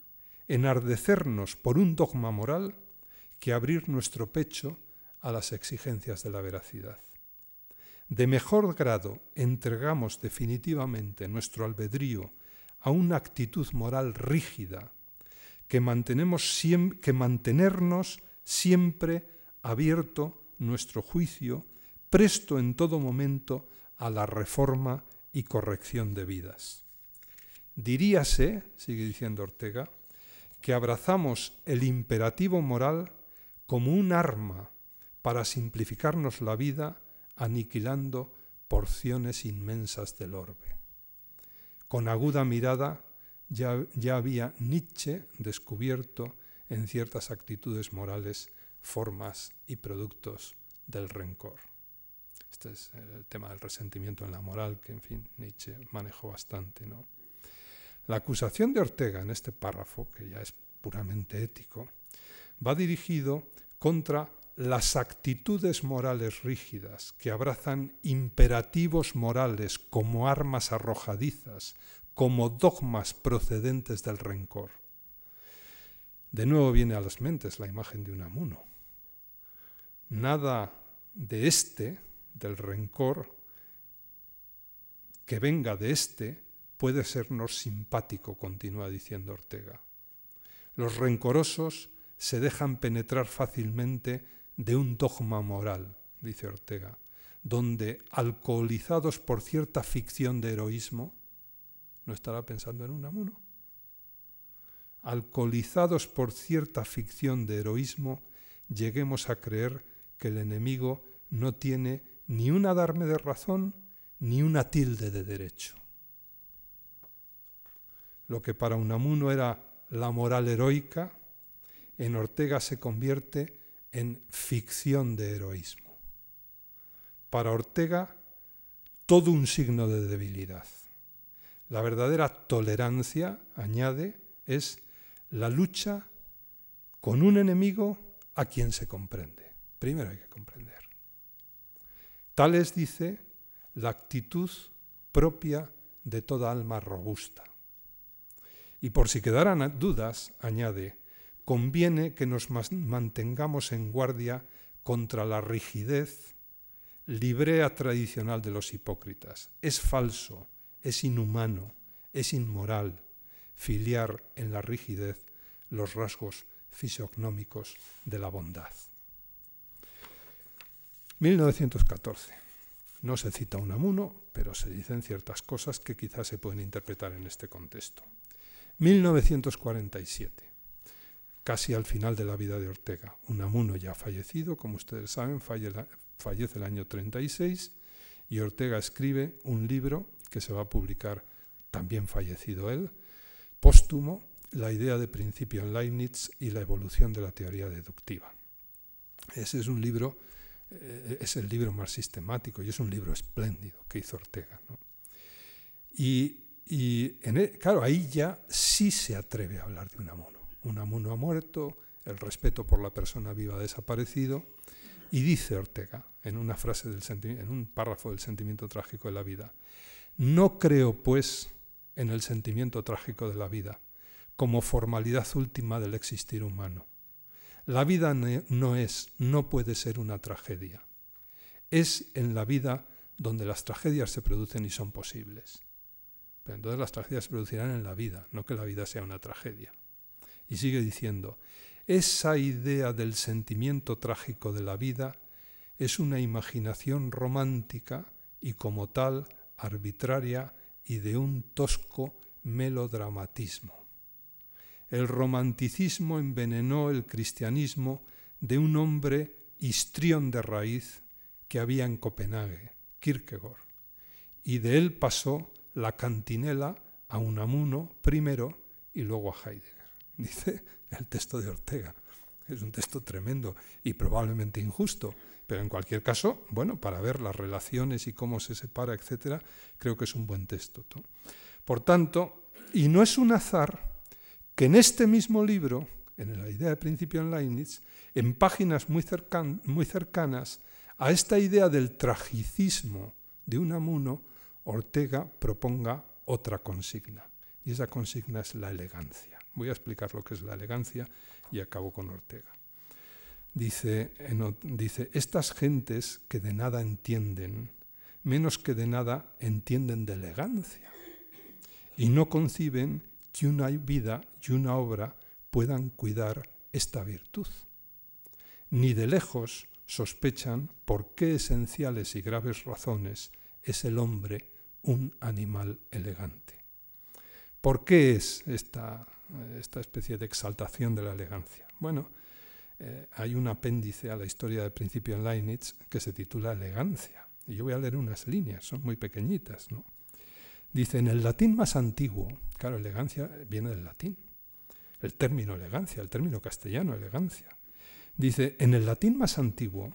enardecernos por un dogma moral que abrir nuestro pecho a las exigencias de la veracidad. De mejor grado entregamos definitivamente nuestro albedrío a una actitud moral rígida que, mantenemos que mantenernos siempre abierto nuestro juicio, presto en todo momento a la reforma y corrección de vidas. Diríase, sigue diciendo Ortega, que abrazamos el imperativo moral como un arma para simplificarnos la vida aniquilando porciones inmensas del orbe. Con aguda mirada ya, ya, había Nietzsche descubierto en ciertas actitudes morales formas y productos del rencor. Este es el tema del resentimiento en la moral que, en fin, Nietzsche manejó bastante. ¿no? La acusación de Ortega en este párrafo, que ya es puramente ético, va dirigido contra las actitudes morales rígidas que abrazan imperativos morales como armas arrojadizas, como dogmas procedentes del rencor. De nuevo viene a las mentes la imagen de un amuno. Nada de este, del rencor, que venga de este, puede sernos simpático, continúa diciendo Ortega. Los rencorosos se dejan penetrar fácilmente de un dogma moral, dice Ortega, donde, alcoholizados por cierta ficción de heroísmo, ¿no estará pensando en un amuno? Alcoholizados por cierta ficción de heroísmo, lleguemos a creer que el enemigo no tiene ni un adarme de razón ni una tilde de derecho. Lo que para Unamuno era la moral heroica, en Ortega se convierte en ficción de heroísmo. Para Ortega, todo un signo de debilidad. La verdadera tolerancia, añade, es la lucha con un enemigo a quien se comprende. Primero hay que comprender. Tal es, dice, la actitud propia de toda alma robusta. Y por si quedaran dudas, añade, conviene que nos mantengamos en guardia contra la rigidez, librea tradicional de los hipócritas. Es falso, es inhumano, es inmoral filiar en la rigidez los rasgos fisiognómicos de la bondad. 1914. No se cita un amuno, pero se dicen ciertas cosas que quizás se pueden interpretar en este contexto. 1947, casi al final de la vida de Ortega. Unamuno ya fallecido, como ustedes saben, fallece el año 36 y Ortega escribe un libro que se va a publicar, también fallecido él, póstumo, La idea de principio en Leibniz y la evolución de la teoría deductiva. Ese es un libro, eh, es el libro más sistemático y es un libro espléndido que hizo Ortega. Y y e, claro, ahí ya sí se atreve a hablar de un. Un amuno ha muerto, el respeto por la persona viva ha desaparecido. Y dice Ortega, en una frase del en un párrafo del sentimiento trágico de la vida, no creo, pues, en el sentimiento trágico de la vida como formalidad última del existir humano. La vida no es, no puede ser una tragedia. Es en la vida donde las tragedias se producen y son posibles entonces las tragedias se producirán en la vida, no que la vida sea una tragedia. Y sigue diciendo, esa idea del sentimiento trágico de la vida es una imaginación romántica y como tal arbitraria y de un tosco melodramatismo. El romanticismo envenenó el cristianismo de un hombre histrión de raíz que había en Copenhague, Kierkegaard, y de él pasó la cantinela a Unamuno primero y luego a Heidegger. dice el texto de Ortega. Es un texto tremendo y probablemente injusto, pero en cualquier caso, bueno, para ver las relaciones y cómo se separa, etcétera, creo que es un buen texto. Por tanto, y no es un azar que en este mismo libro, en la idea de principio en Leibniz, en páginas muy, muy cercanas a esta idea del tragicismo de Unamuno, Ortega proponga otra consigna. Y esa consigna es la elegancia. Voy a explicar lo que es la elegancia y acabo con Ortega. Dice, dice, estas gentes que de nada entienden, menos que de nada entienden de elegancia, y no conciben que una vida y una obra puedan cuidar esta virtud. Ni de lejos sospechan por qué esenciales y graves razones es el hombre un animal elegante. ¿Por qué es esta, esta especie de exaltación de la elegancia? Bueno, eh, hay un apéndice a la historia del principio en Leibniz que se titula Elegancia. Y yo voy a leer unas líneas, son muy pequeñitas. ¿no? Dice, en el latín más antiguo, claro, elegancia viene del latín, el término elegancia, el término castellano elegancia. Dice, en el latín más antiguo,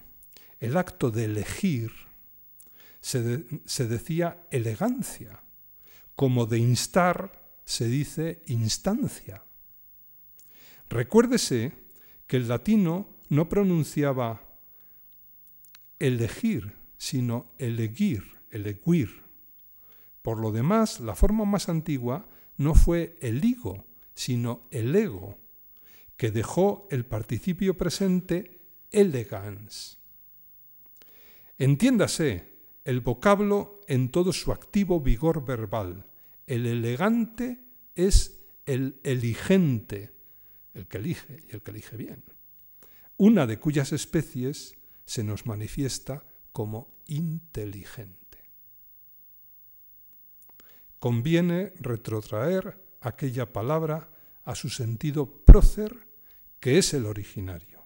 el acto de elegir se, se decía elegancia, como de instar se dice instancia. Recuérdese que el latino no pronunciaba elegir, sino elegir, eleguir. Por lo demás, la forma más antigua no fue el higo, sino el ego, que dejó el participio presente elegans. Entiéndase el vocablo en todo su activo vigor verbal. El elegante es el eligente, el que elige y el que elige bien. Una de cuyas especies se nos manifiesta como inteligente. Conviene retrotraer aquella palabra a su sentido prócer, que es el originario.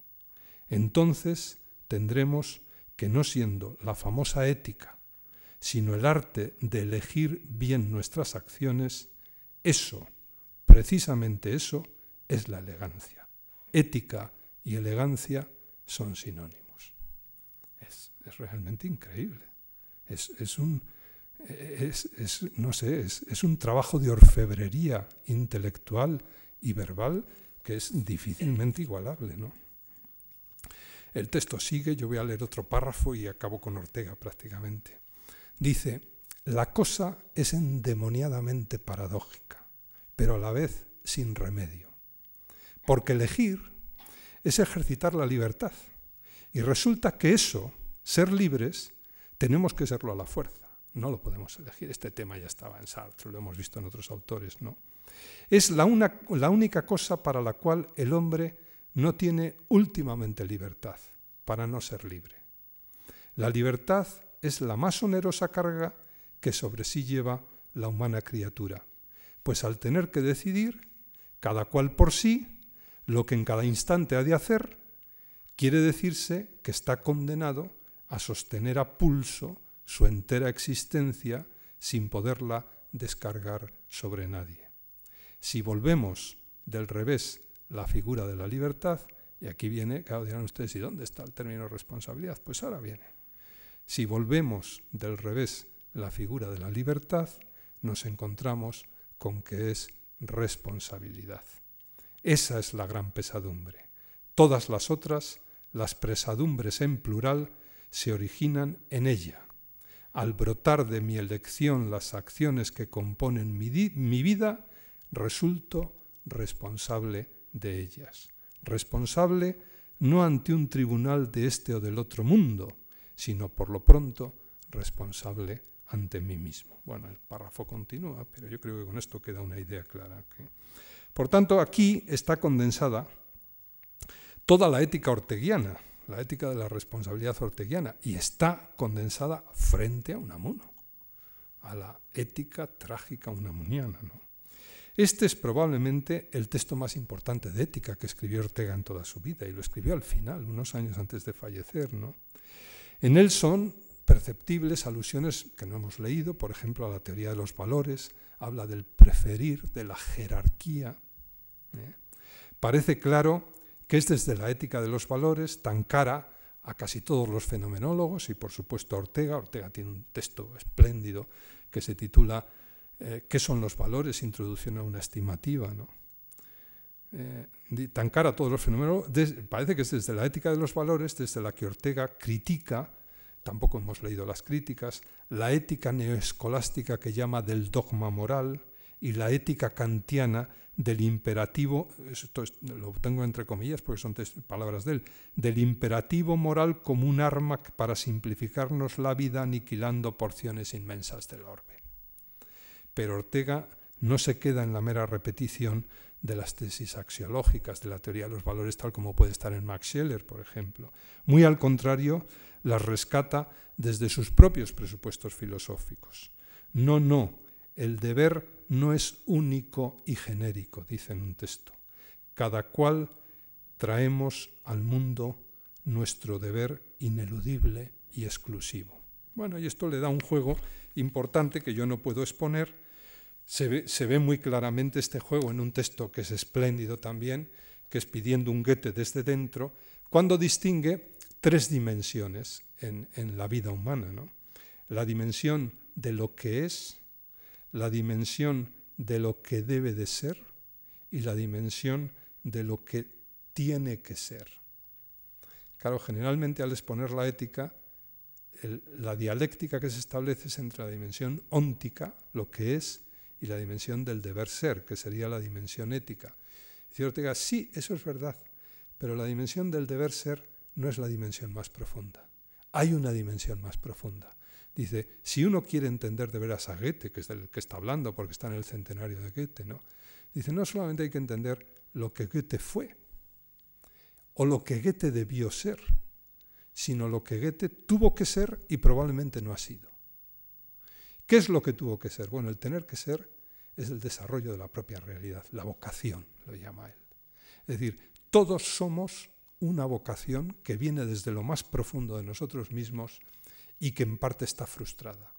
Entonces tendremos que no siendo la famosa ética, sino el arte de elegir bien nuestras acciones, eso, precisamente eso, es la elegancia. Ética y elegancia son sinónimos. Es, realmente increíble. Es, un, no sé, es, un trabajo de orfebrería intelectual y verbal que es difícilmente igualable. ¿no? El texto sigue, yo voy a leer otro párrafo y acabo con Ortega prácticamente. Dice, la cosa es endemoniadamente paradójica, pero a la vez sin remedio. Porque elegir es ejercitar la libertad. Y resulta que eso, ser libres, tenemos que serlo a la fuerza. No lo podemos elegir. Este tema ya estaba en Sartre, lo hemos visto en otros autores, ¿no? Es la, la única cosa para la cual el hombre no tiene últimamente libertad, para no ser libre. La libertad es la más onerosa carga que sobre sí lleva la humana criatura, pues al tener que decidir, cada cual por sí, lo que en cada instante ha de hacer, quiere decirse que está condenado a sostener a pulso su entera existencia sin poderla descargar sobre nadie. Si volvemos del revés la figura de la libertad, y aquí viene, claro, dirán ustedes, ¿y dónde está el término responsabilidad? Pues ahora viene. Si volvemos del revés la figura de la libertad, nos encontramos con que es responsabilidad. Esa es la gran pesadumbre. Todas las otras, las pesadumbres en plural, se originan en ella. Al brotar de mi elección las acciones que componen mi, mi vida, resulto responsable de ellas. Responsable no ante un tribunal de este o del otro mundo, sino por lo pronto responsable ante mí mismo. Bueno, el párrafo continúa, pero yo creo que con esto queda una idea clara. Por tanto, aquí está condensada toda la ética orteguiana, la ética de la responsabilidad orteguiana, y está condensada frente a Unamuno, a la ética trágica unamuniana. ¿no? Este es probablemente el texto más importante de ética que escribió Ortega en toda su vida, y lo escribió al final, unos años antes de fallecer. ¿no? En él son perceptibles alusiones que no hemos leído, por ejemplo, a la teoría de los valores, habla del preferir, de la jerarquía, ¿eh? Parece claro que es desde la ética de los valores tan cara a casi todos los fenomenólogos y por supuesto a Ortega. Ortega tiene un texto espléndido que se titula eh, ¿Qué son los valores? Introducción a una estimativa. ¿no? Eh, tan cara a todos los fenómenos, parece que es desde la ética de los valores, desde la que Ortega critica, tampoco hemos leído las críticas, la ética neoescolástica que llama del dogma moral y la ética kantiana del imperativo, esto lo tengo entre comillas porque son palabras de él, del imperativo moral como un arma para simplificarnos la vida aniquilando porciones inmensas del orbe. Pero Ortega no se queda en la mera repetición de las tesis axiológicas de la teoría de los valores, tal como puede estar en Max Scheler, por ejemplo. Muy al contrario, las rescata desde sus propios presupuestos filosóficos. No, no, el deber no es único y genérico, dice en un texto. Cada cual traemos al mundo nuestro deber ineludible y exclusivo. Bueno, y esto le da un juego importante que yo no puedo exponer, se ve, muy claramente este juego en un texto que es espléndido también, que es pidiendo un Goethe desde dentro, cuando distingue tres dimensiones en, la vida humana. ¿no? La dimensión de lo que es, la dimensión de lo que debe de ser y la dimensión de lo que tiene que ser. Claro, generalmente al exponer la ética, la dialéctica que se establece es entre la dimensión óntica, lo que es, y la dimensión del deber ser, que sería la dimensión ética. Y Ortega, sí, eso es verdad, pero la dimensión del deber ser no es la dimensión más profunda. Hay una dimensión más profunda. Dice, si uno quiere entender de veras a Goethe, que es del que está hablando porque está en el centenario de Goethe, ¿no? Dice, no solamente hay que entender lo que Goethe fue o lo que Goethe debió ser, sino lo que Goethe tuvo que ser y probablemente no ha sido. ¿Qué es lo que tuvo que ser? Bueno, el tener que ser es el desarrollo de la propia realidad, la vocación, lo llama él. Es decir, todos somos una vocación que viene desde lo más profundo de nosotros mismos y que en parte está frustrada.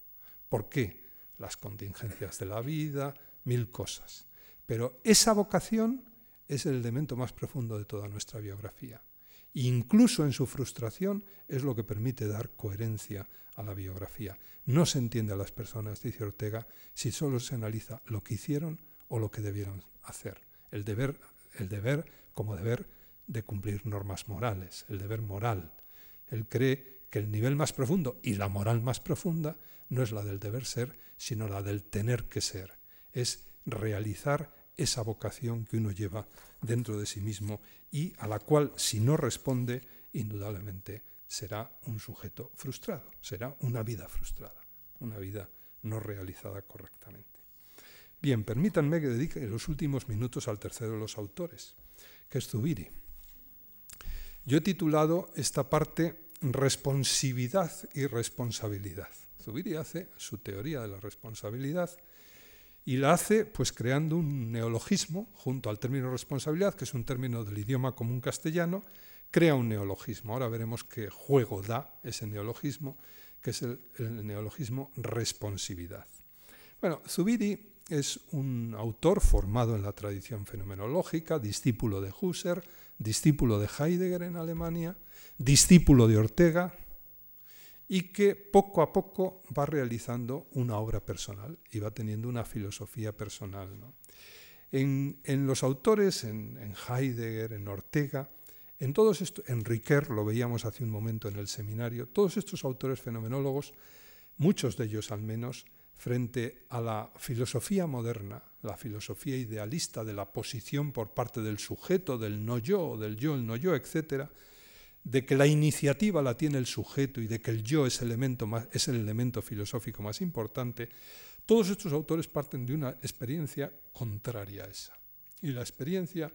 ¿Por qué? Las contingencias de la vida, mil cosas. Pero esa vocación es el elemento más profundo de toda nuestra biografía. Incluso en su frustración es lo que permite dar coherencia a la biografía. No se entiende a las personas, dice Ortega, si solo se analiza lo que hicieron o lo que debieron hacer. El deber, el deber como deber de cumplir normas morales, el deber moral. Él cree que el nivel más profundo y la moral más profunda no es la del deber ser, sino la del tener que ser. Es realizar esa vocación que uno lleva dentro de sí mismo y a la cual, si no responde, indudablemente será un sujeto frustrado, será una vida frustrada, una vida no realizada correctamente. Bien, permítanme que dedique los últimos minutos al tercero de los autores, que es Zubiri. Yo he titulado esta parte Responsividad y responsabilidad. Zubiri hace su teoría de la responsabilidad y la hace pues creando un neologismo junto al término responsabilidad, que es un término del idioma común castellano, crea un neologismo. Ahora veremos qué juego da ese neologismo, que es el, neologismo responsividad. Bueno, Zubiri es un autor formado en la tradición fenomenológica, discípulo de Husserl, discípulo de Heidegger en Alemania, discípulo de Ortega, y que poco a poco va realizando una obra personal y va teniendo una filosofía personal. En, los autores, en, en Heidegger, en Ortega, en todos estos, en Riquer, lo veíamos hace un momento en el seminario, todos estos autores fenomenólogos, muchos de ellos al menos, frente a la filosofía moderna, la filosofía idealista de la posición por parte del sujeto, del no yo, del yo, el no yo, etc., de que la iniciativa la tiene el sujeto y de que el yo es, elemento más, es el elemento filosófico más importante, todos estos autores parten de una experiencia contraria a esa. Y la experiencia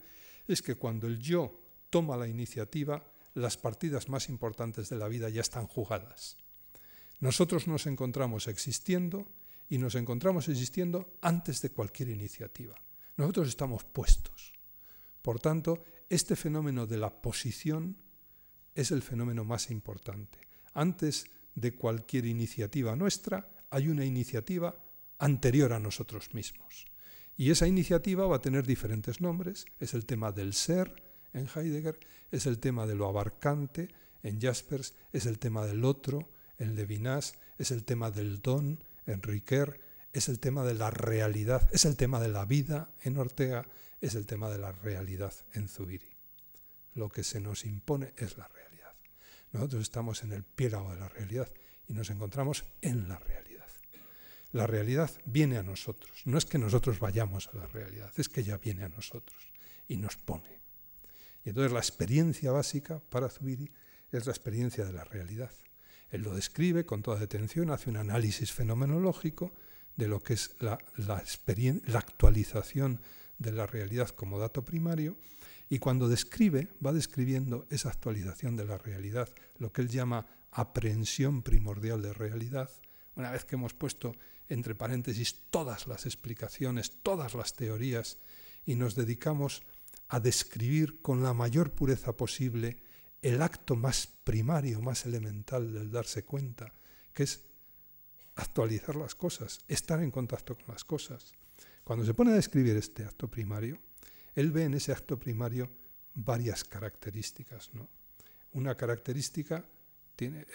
es que cuando el yo toma la iniciativa, las partidas más importantes de la vida ya están jugadas. Nosotros nos encontramos existiendo y nos encontramos existiendo antes de cualquier iniciativa. Nosotros estamos puestos. Por tanto, este fenómeno de la posición es el fenómeno más importante. Antes de cualquier iniciativa nuestra, hay una iniciativa anterior a nosotros mismos. Y esa iniciativa va a tener diferentes nombres. Es el tema del ser en Heidegger, es el tema de lo abarcante en Jaspers, es el tema del otro en Levinas, es el tema del don en Riquer, es el tema de la realidad, es el tema de la vida en Ortega, es el tema de la realidad en Zubiri. Lo que se nos impone es la realidad. Nosotros estamos en el piélago de la realidad y nos encontramos en la realidad. La realidad viene a nosotros. No es que nosotros vayamos a la realidad, es que ella viene a nosotros y nos pone. Y entonces la experiencia básica para Zubiri es la experiencia de la realidad. Él lo describe con toda detención, hace un análisis fenomenológico de lo que es la, la actualización de la realidad como dato primario, y cuando describe, va describiendo esa actualización de la realidad, lo que él llama aprehensión primordial de realidad, una vez que hemos puesto entre paréntesis todas las explicaciones, todas las teorías, y nos dedicamos a describir con la mayor pureza posible el acto más primario, más elemental del darse cuenta, que es actualizar las cosas, estar en contacto con las cosas. Cuando se pone a describir este acto primario, él ve en ese acto primario varias características. ¿no? Una característica tiene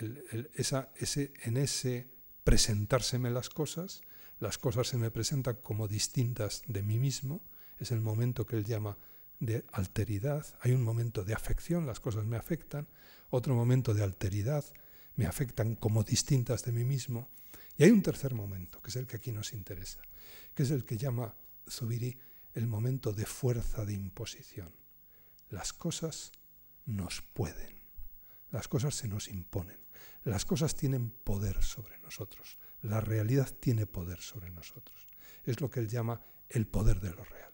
esa, ese, en ese presentárseme las cosas, las cosas se me presentan como distintas de mí mismo, es el momento que él llama de alteridad, hay un momento de afección, las cosas me afectan, otro momento de alteridad, me afectan como distintas de mí mismo, y hay un tercer momento, que es el que aquí nos interesa, que es el que llama Zubiri el momento de fuerza de imposición. Las cosas nos pueden, las cosas se nos imponen. Las cosas tienen poder sobre nosotros. La realidad tiene poder sobre nosotros. Es lo que él llama el poder de lo real.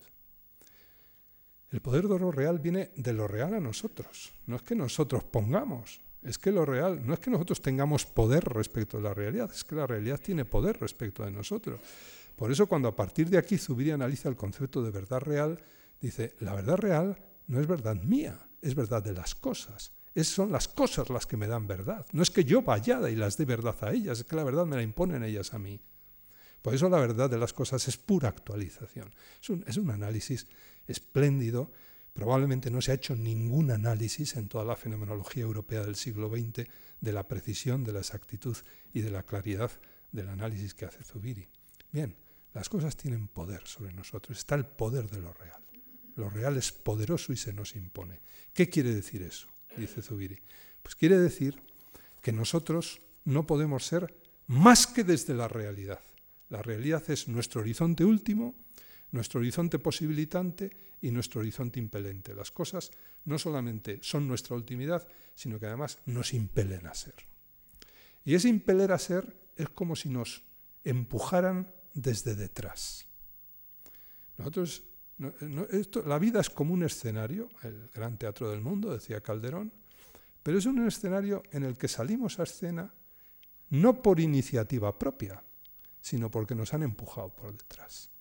El poder de lo real viene de lo real a nosotros. No es que nosotros pongamos, es que lo real, no es que nosotros tengamos poder respecto a la realidad, es que la realidad tiene poder respecto de nosotros. Por eso cuando a partir de aquí Zubiri analiza el concepto de verdad real, dice, la verdad real no es verdad mía, es verdad de las cosas. Es, son las cosas las que me dan verdad. No es que yo vaya y las dé verdad a ellas, es que la verdad me la imponen ellas a mí. Por eso la verdad de las cosas es pura actualización. Es un, es un análisis espléndido. Probablemente no se ha hecho ningún análisis en toda la fenomenología europea del siglo XX de la precisión, de la exactitud y de la claridad del análisis que hace Zubiri. Bien, las cosas tienen poder sobre nosotros. Está el poder de lo real. Lo real es poderoso y se nos impone. ¿Qué quiere decir eso? dice Zubiri. Pues quiere decir que nosotros no podemos ser más que desde la realidad. La realidad es nuestro horizonte último, nuestro horizonte posibilitante y nuestro horizonte impelente. Las cosas no solamente son nuestra ultimidad, sino que además nos impelen a ser. Y ese impeler a ser es como si nos empujaran desde detrás. Nosotros la vida es como un escenario, el gran teatro del mundo, decía Calderón, pero es un escenario en el que salimos a escena no por iniciativa propia, sino porque nos han empujado por detrás.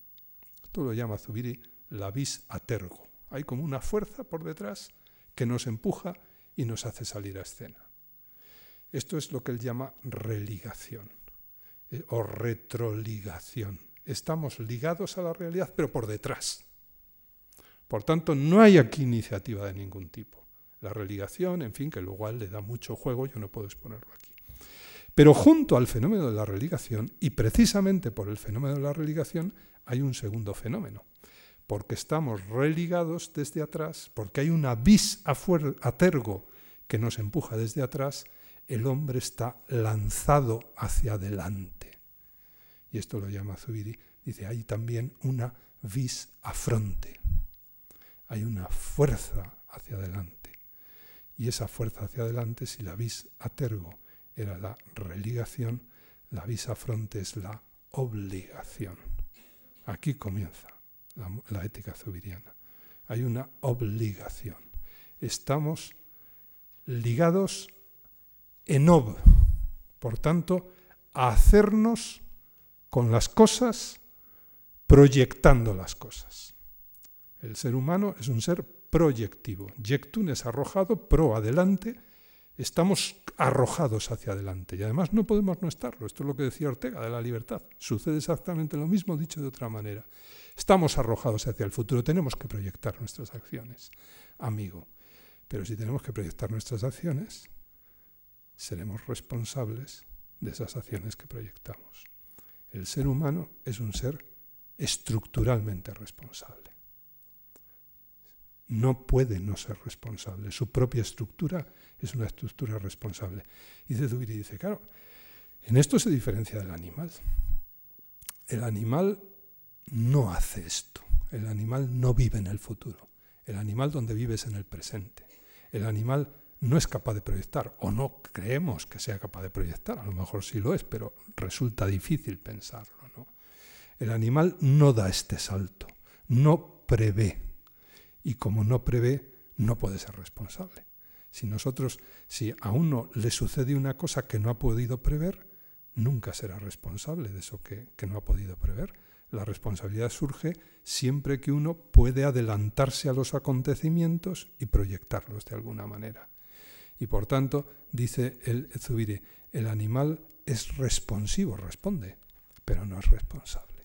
Esto lo llama Zubiri la vis a tergo. Hay como una fuerza por detrás que nos empuja y nos hace salir a escena. Esto es lo que él llama religación eh, o retroligación. Estamos ligados a la realidad, pero por detrás. Por tanto, no hay aquí iniciativa de ningún tipo. La religación, en fin, que luego le da mucho juego, yo no puedo exponerlo aquí. Pero junto al fenómeno de la religación, y precisamente por el fenómeno de la religación, hay un segundo fenómeno. Porque estamos religados desde atrás, porque hay una vis a tergo que nos empuja desde atrás, el hombre está lanzado hacia adelante. Y esto lo llama Zubiri. Dice, hay también una vis a fronte hay una fuerza hacia adelante. Y esa fuerza hacia adelante, si la vis a tergo era la religación, la vis a fronte es la obligación. Aquí comienza la, ética zubiriana. Hay una obligación. Estamos ligados en ob, por tanto, hacernos con las cosas, proyectando las cosas. El ser humano es un ser proyectivo. Jectun es arrojado, pro adelante. Estamos arrojados hacia adelante y además no podemos no estarlo. Esto es lo que decía Ortega de la libertad. Sucede exactamente lo mismo dicho de otra manera. Estamos arrojados hacia el futuro, tenemos que proyectar nuestras acciones, amigo. Pero si tenemos que proyectar nuestras acciones, seremos responsables de esas acciones que proyectamos. El ser humano es un ser estructuralmente responsable. No puede no ser responsable. Su propia estructura es una estructura responsable. Y Zubiri dice, claro, en esto se diferencia del animal. El animal no hace esto. El animal no vive en el futuro. El animal donde vive es en el presente. El animal no es capaz de proyectar, o no creemos que sea capaz de proyectar, a lo mejor sí lo es, pero resulta difícil pensarlo. El animal no da este salto, no prevé, y como no prevé, no puede ser responsable. Si nosotros, si a uno le sucede una cosa que no ha podido prever, nunca será responsable de eso que, que no ha podido prever. La responsabilidad surge siempre que uno puede adelantarse a los acontecimientos y proyectarlos de alguna manera. Y por tanto, dice el Zubiri, el animal es responsivo, responde, pero no es responsable.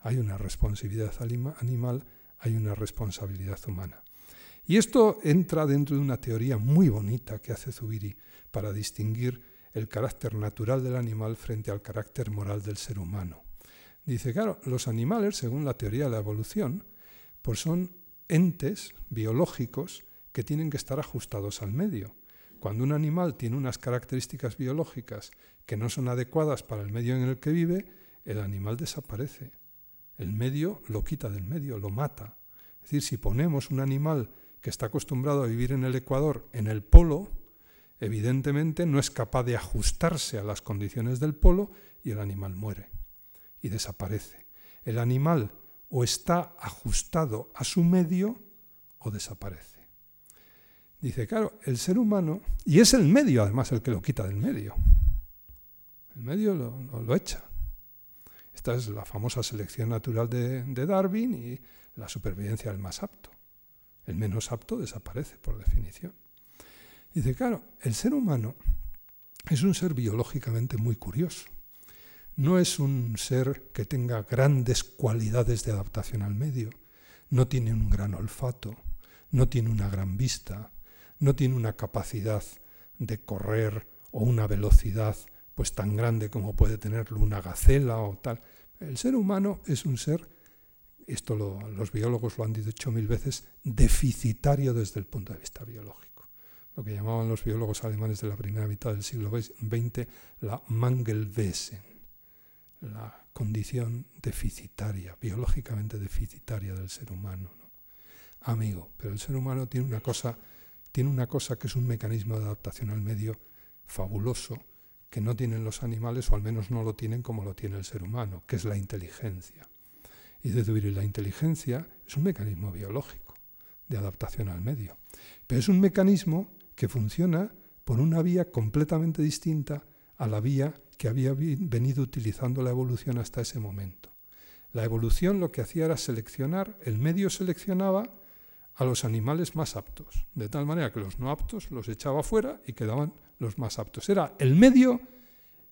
Hay una responsabilidad animal, hay una responsabilidad humana. Y esto entra dentro de una teoría muy bonita que hace Zubiri para distinguir el carácter natural del animal frente al carácter moral del ser humano. Dice, claro, los animales, según la teoría de la evolución, pues son entes biológicos que tienen que estar ajustados al medio. Cuando un animal tiene unas características biológicas que no son adecuadas para el medio en el que vive, el animal desaparece. El medio lo quita del medio, lo mata. Es decir, si ponemos un animal que está acostumbrado a vivir en el Ecuador, en el polo, evidentemente no es capaz de ajustarse a las condiciones del polo y el animal muere y desaparece. El animal o está ajustado a su medio o desaparece. Dice, claro, el ser humano, y es el medio además el que lo quita del medio. El medio lo, echa. Esta es la famosa selección natural de, de Darwin y la supervivencia del más apto. El menos apto desaparece por definición. Dice, claro, el ser humano es un ser biológicamente muy curioso. No es un ser que tenga grandes cualidades de adaptación al medio, no tiene un gran olfato, no tiene una gran vista, no tiene una capacidad de correr o una velocidad pues tan grande como puede tenerlo una gacela o tal. El ser humano es un ser, esto los biólogos lo han dicho mil veces, deficitario desde el punto de vista biológico. Lo que llamaban los biólogos alemanes de la primera mitad del siglo XX la Mangelwesen, la condición deficitaria, biológicamente deficitaria del ser humano. Amigo, pero el ser humano tiene una cosa tiene una cosa que es un mecanismo de adaptación al medio fabuloso que no tienen los animales, o al menos no lo tienen como lo tiene el ser humano, que es la inteligencia. Y de la inteligencia es un mecanismo biológico de adaptación al medio, pero es un mecanismo que funciona por una vía completamente distinta a la vía que había venido utilizando la evolución hasta ese momento. La evolución lo que hacía era seleccionar, el medio seleccionaba a los animales más aptos, de tal manera que los no aptos los echaba fuera y quedaban los más aptos. Era el medio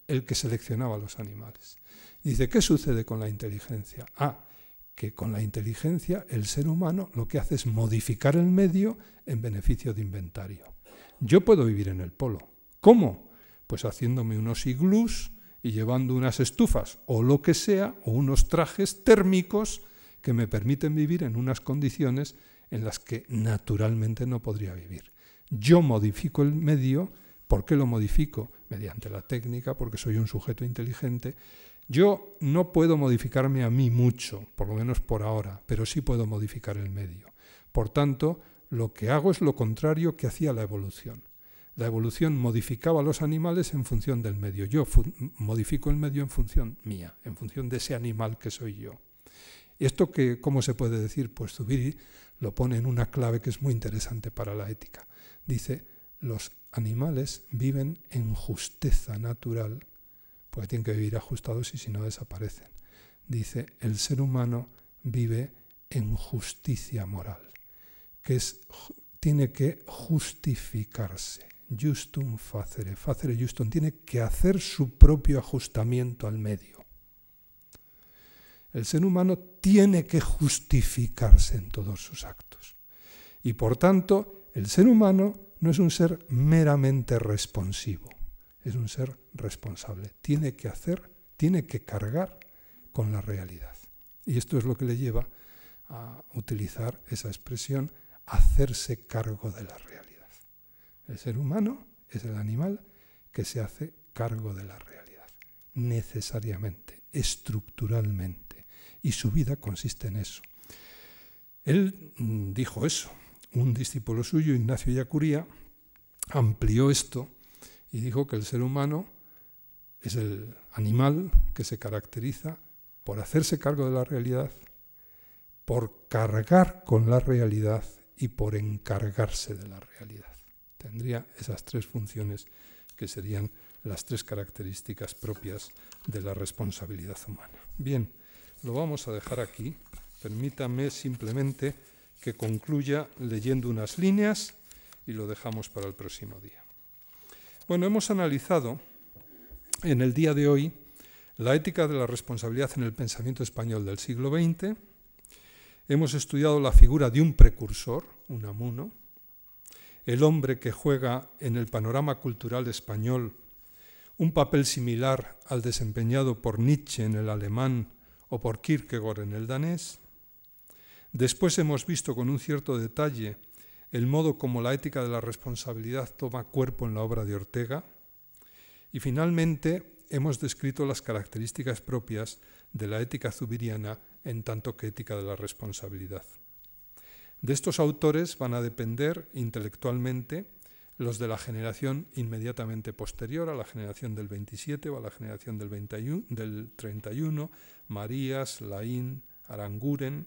el que seleccionaba a los animales. Dice, ¿qué sucede con la inteligencia? Ah, que con la inteligencia el ser humano lo que hace es modificar el medio en beneficio de inventario. Yo puedo vivir en el polo. ¿Cómo? Pues haciéndome unos iglús y llevando unas estufas o lo que sea, o unos trajes térmicos que me permiten vivir en unas condiciones en las que naturalmente no podría vivir. Yo modifico el medio, ¿por qué lo modifico? Mediante la técnica, porque soy un sujeto inteligente. Yo no puedo modificarme a mí mucho, por lo menos por ahora, pero sí puedo modificar el medio. Por tanto, lo que hago es lo contrario que hacía la evolución. La evolución modificaba a los animales en función del medio. Yo modifico el medio en función mía, en función de ese animal que soy yo. ¿Y esto que, cómo se puede decir? Pues Zubiri lo pone en una clave que es muy interesante para la ética. Dice, los animales viven en justeza natural, porque tienen que vivir ajustados y si no desaparecen. Dice, el ser humano vive en justicia moral, que es, tiene que justificarse. Justum facere, facere justum, tiene que hacer su propio ajustamiento al medio. El ser humano tiene que justificarse en todos sus actos. Y por tanto, el ser humano no es un ser meramente responsivo, es un ser responsable. Tiene que hacer, tiene que cargar con la realidad. Y esto es lo que le lleva a utilizar esa expresión, hacerse cargo de la realidad. El ser humano es el animal que se hace cargo de la realidad, necesariamente, estructuralmente. Y su vida consiste en eso. Él mm, dijo eso. Un discípulo suyo, Ignacio Yacuría, amplió esto y dijo que el ser humano es el animal que se caracteriza por hacerse cargo de la realidad, por cargar con la realidad y por encargarse de la realidad. Tendría esas tres funciones que serían las tres características propias de la responsabilidad humana. Bien, lo vamos a dejar aquí. Permítame simplemente que concluya leyendo unas líneas y lo dejamos para el próximo día. Bueno, hemos analizado en el día de hoy la ética de la responsabilidad en el pensamiento español del siglo XX. Hemos estudiado la figura de un precursor, un amuno, el hombre que juega en el panorama cultural español un papel similar al desempeñado por Nietzsche en el alemán o por Kierkegaard en el danés. Después hemos visto con un cierto detalle el modo como la ética de la responsabilidad toma cuerpo en la obra de Ortega. Y finalmente hemos descrito las características propias de la ética zubiriana en tanto que ética de la responsabilidad. De estos autores van a depender intelectualmente los de la generación inmediatamente posterior a la generación del 27 o a la generación del, 21, del 31, Marías, Laín, Aranguren,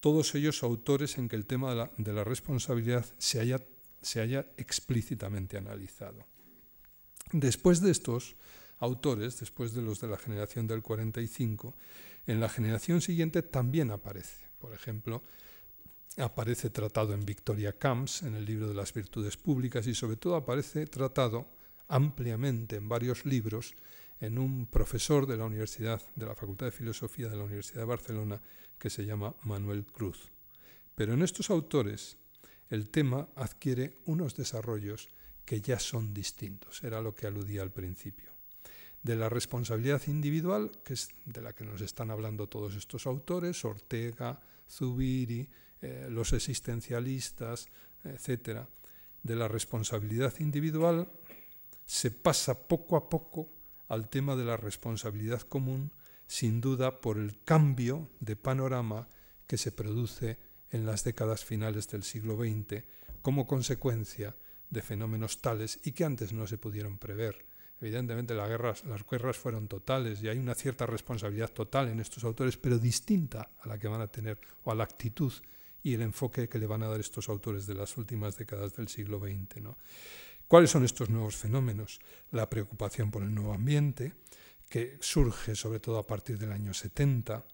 todos ellos autores en que el tema de la, de la responsabilidad se haya, se haya explícitamente analizado. Después de estos autores, después de los de la generación del 45, en la generación siguiente también aparece. Por ejemplo, aparece tratado en Victoria Camps, en el libro de las virtudes públicas, y sobre todo aparece tratado ampliamente en varios libros en un profesor de la Universidad, de la Facultad de Filosofía de la Universidad de Barcelona, que se llama Manuel Cruz. Pero en estos autores el tema adquiere unos desarrollos que ya son distintos, era lo que aludía al principio. De la responsabilidad individual, que es de la que nos están hablando todos estos autores, Ortega, Zubiri, eh, los existencialistas, etc., de la responsabilidad individual, se pasa poco a poco al tema de la responsabilidad común, sin duda por el cambio de panorama que se produce en las décadas finales del siglo XX como consecuencia de fenómenos tales y que antes no se pudieron prever. Evidentemente las guerras, las guerras fueron totales y hay una cierta responsabilidad total en estos autores, pero distinta a la que van a tener o a la actitud y el enfoque que le van a dar estos autores de las últimas décadas del siglo XX. ¿no? ¿Cuáles son estos nuevos fenómenos? La preocupación por el nuevo ambiente, que surge sobre todo a partir del año 70,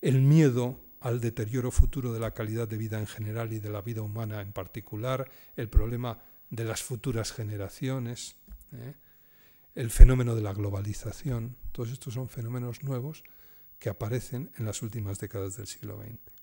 el miedo al deterioro futuro de la calidad de vida en general y de la vida humana en particular, el problema de las futuras generaciones, ¿eh? el fenómeno de la globalización, todos estos son fenómenos nuevos que aparecen en las últimas décadas del siglo XX.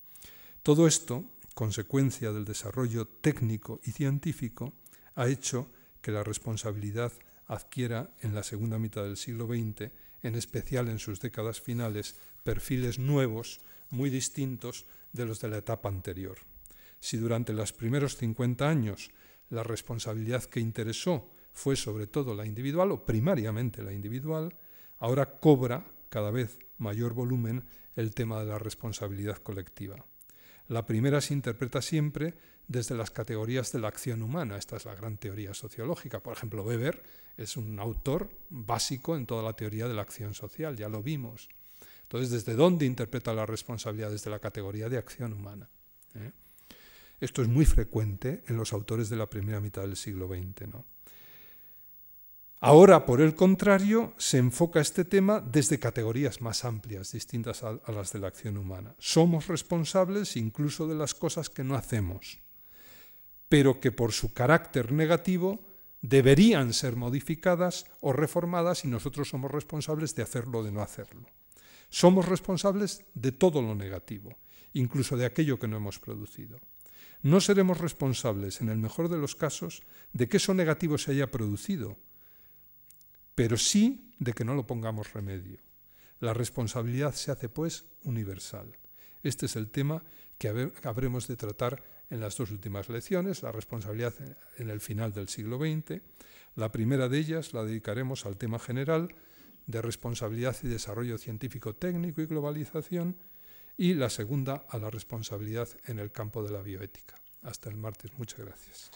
Todo esto, consecuencia del desarrollo técnico y científico, ha hecho que la responsabilidad adquiera en la segunda mitad del siglo XX, en especial en sus décadas finales, perfiles nuevos, muy distintos de los de la etapa anterior. Si durante los primeros 50 años la responsabilidad que interesó fue sobre todo la individual o primariamente la individual, ahora cobra cada vez mayor volumen el tema de la responsabilidad colectiva. La primera se interpreta siempre desde las categorías de la acción humana. Esta es la gran teoría sociológica. Por ejemplo, Weber es un autor básico en toda la teoría de la acción social, ya lo vimos. Entonces, ¿desde dónde interpreta la responsabilidad? Desde la categoría de acción humana. ¿eh? Esto es muy frecuente en los autores de la primera mitad del siglo XX. ¿no? Ahora, por el contrario, se enfoca este tema desde categorías más amplias, distintas a, las de la acción humana. Somos responsables incluso de las cosas que no hacemos, pero que por su carácter negativo deberían ser modificadas o reformadas y nosotros somos responsables de hacerlo o de no hacerlo. Somos responsables de todo lo negativo, incluso de aquello que no hemos producido. No seremos responsables, en el mejor de los casos, de que eso negativo se haya producido, pero sí de que no lo pongamos remedio. La responsabilidad se hace, pues, universal. Este es el tema que habremos de tratar en las dos últimas lecciones, la responsabilidad en el final del siglo XX. La primera de ellas la dedicaremos al tema general de responsabilidad y desarrollo científico técnico y globalización, y la segunda a la responsabilidad en el campo de la bioética. Hasta el martes. Muchas gracias.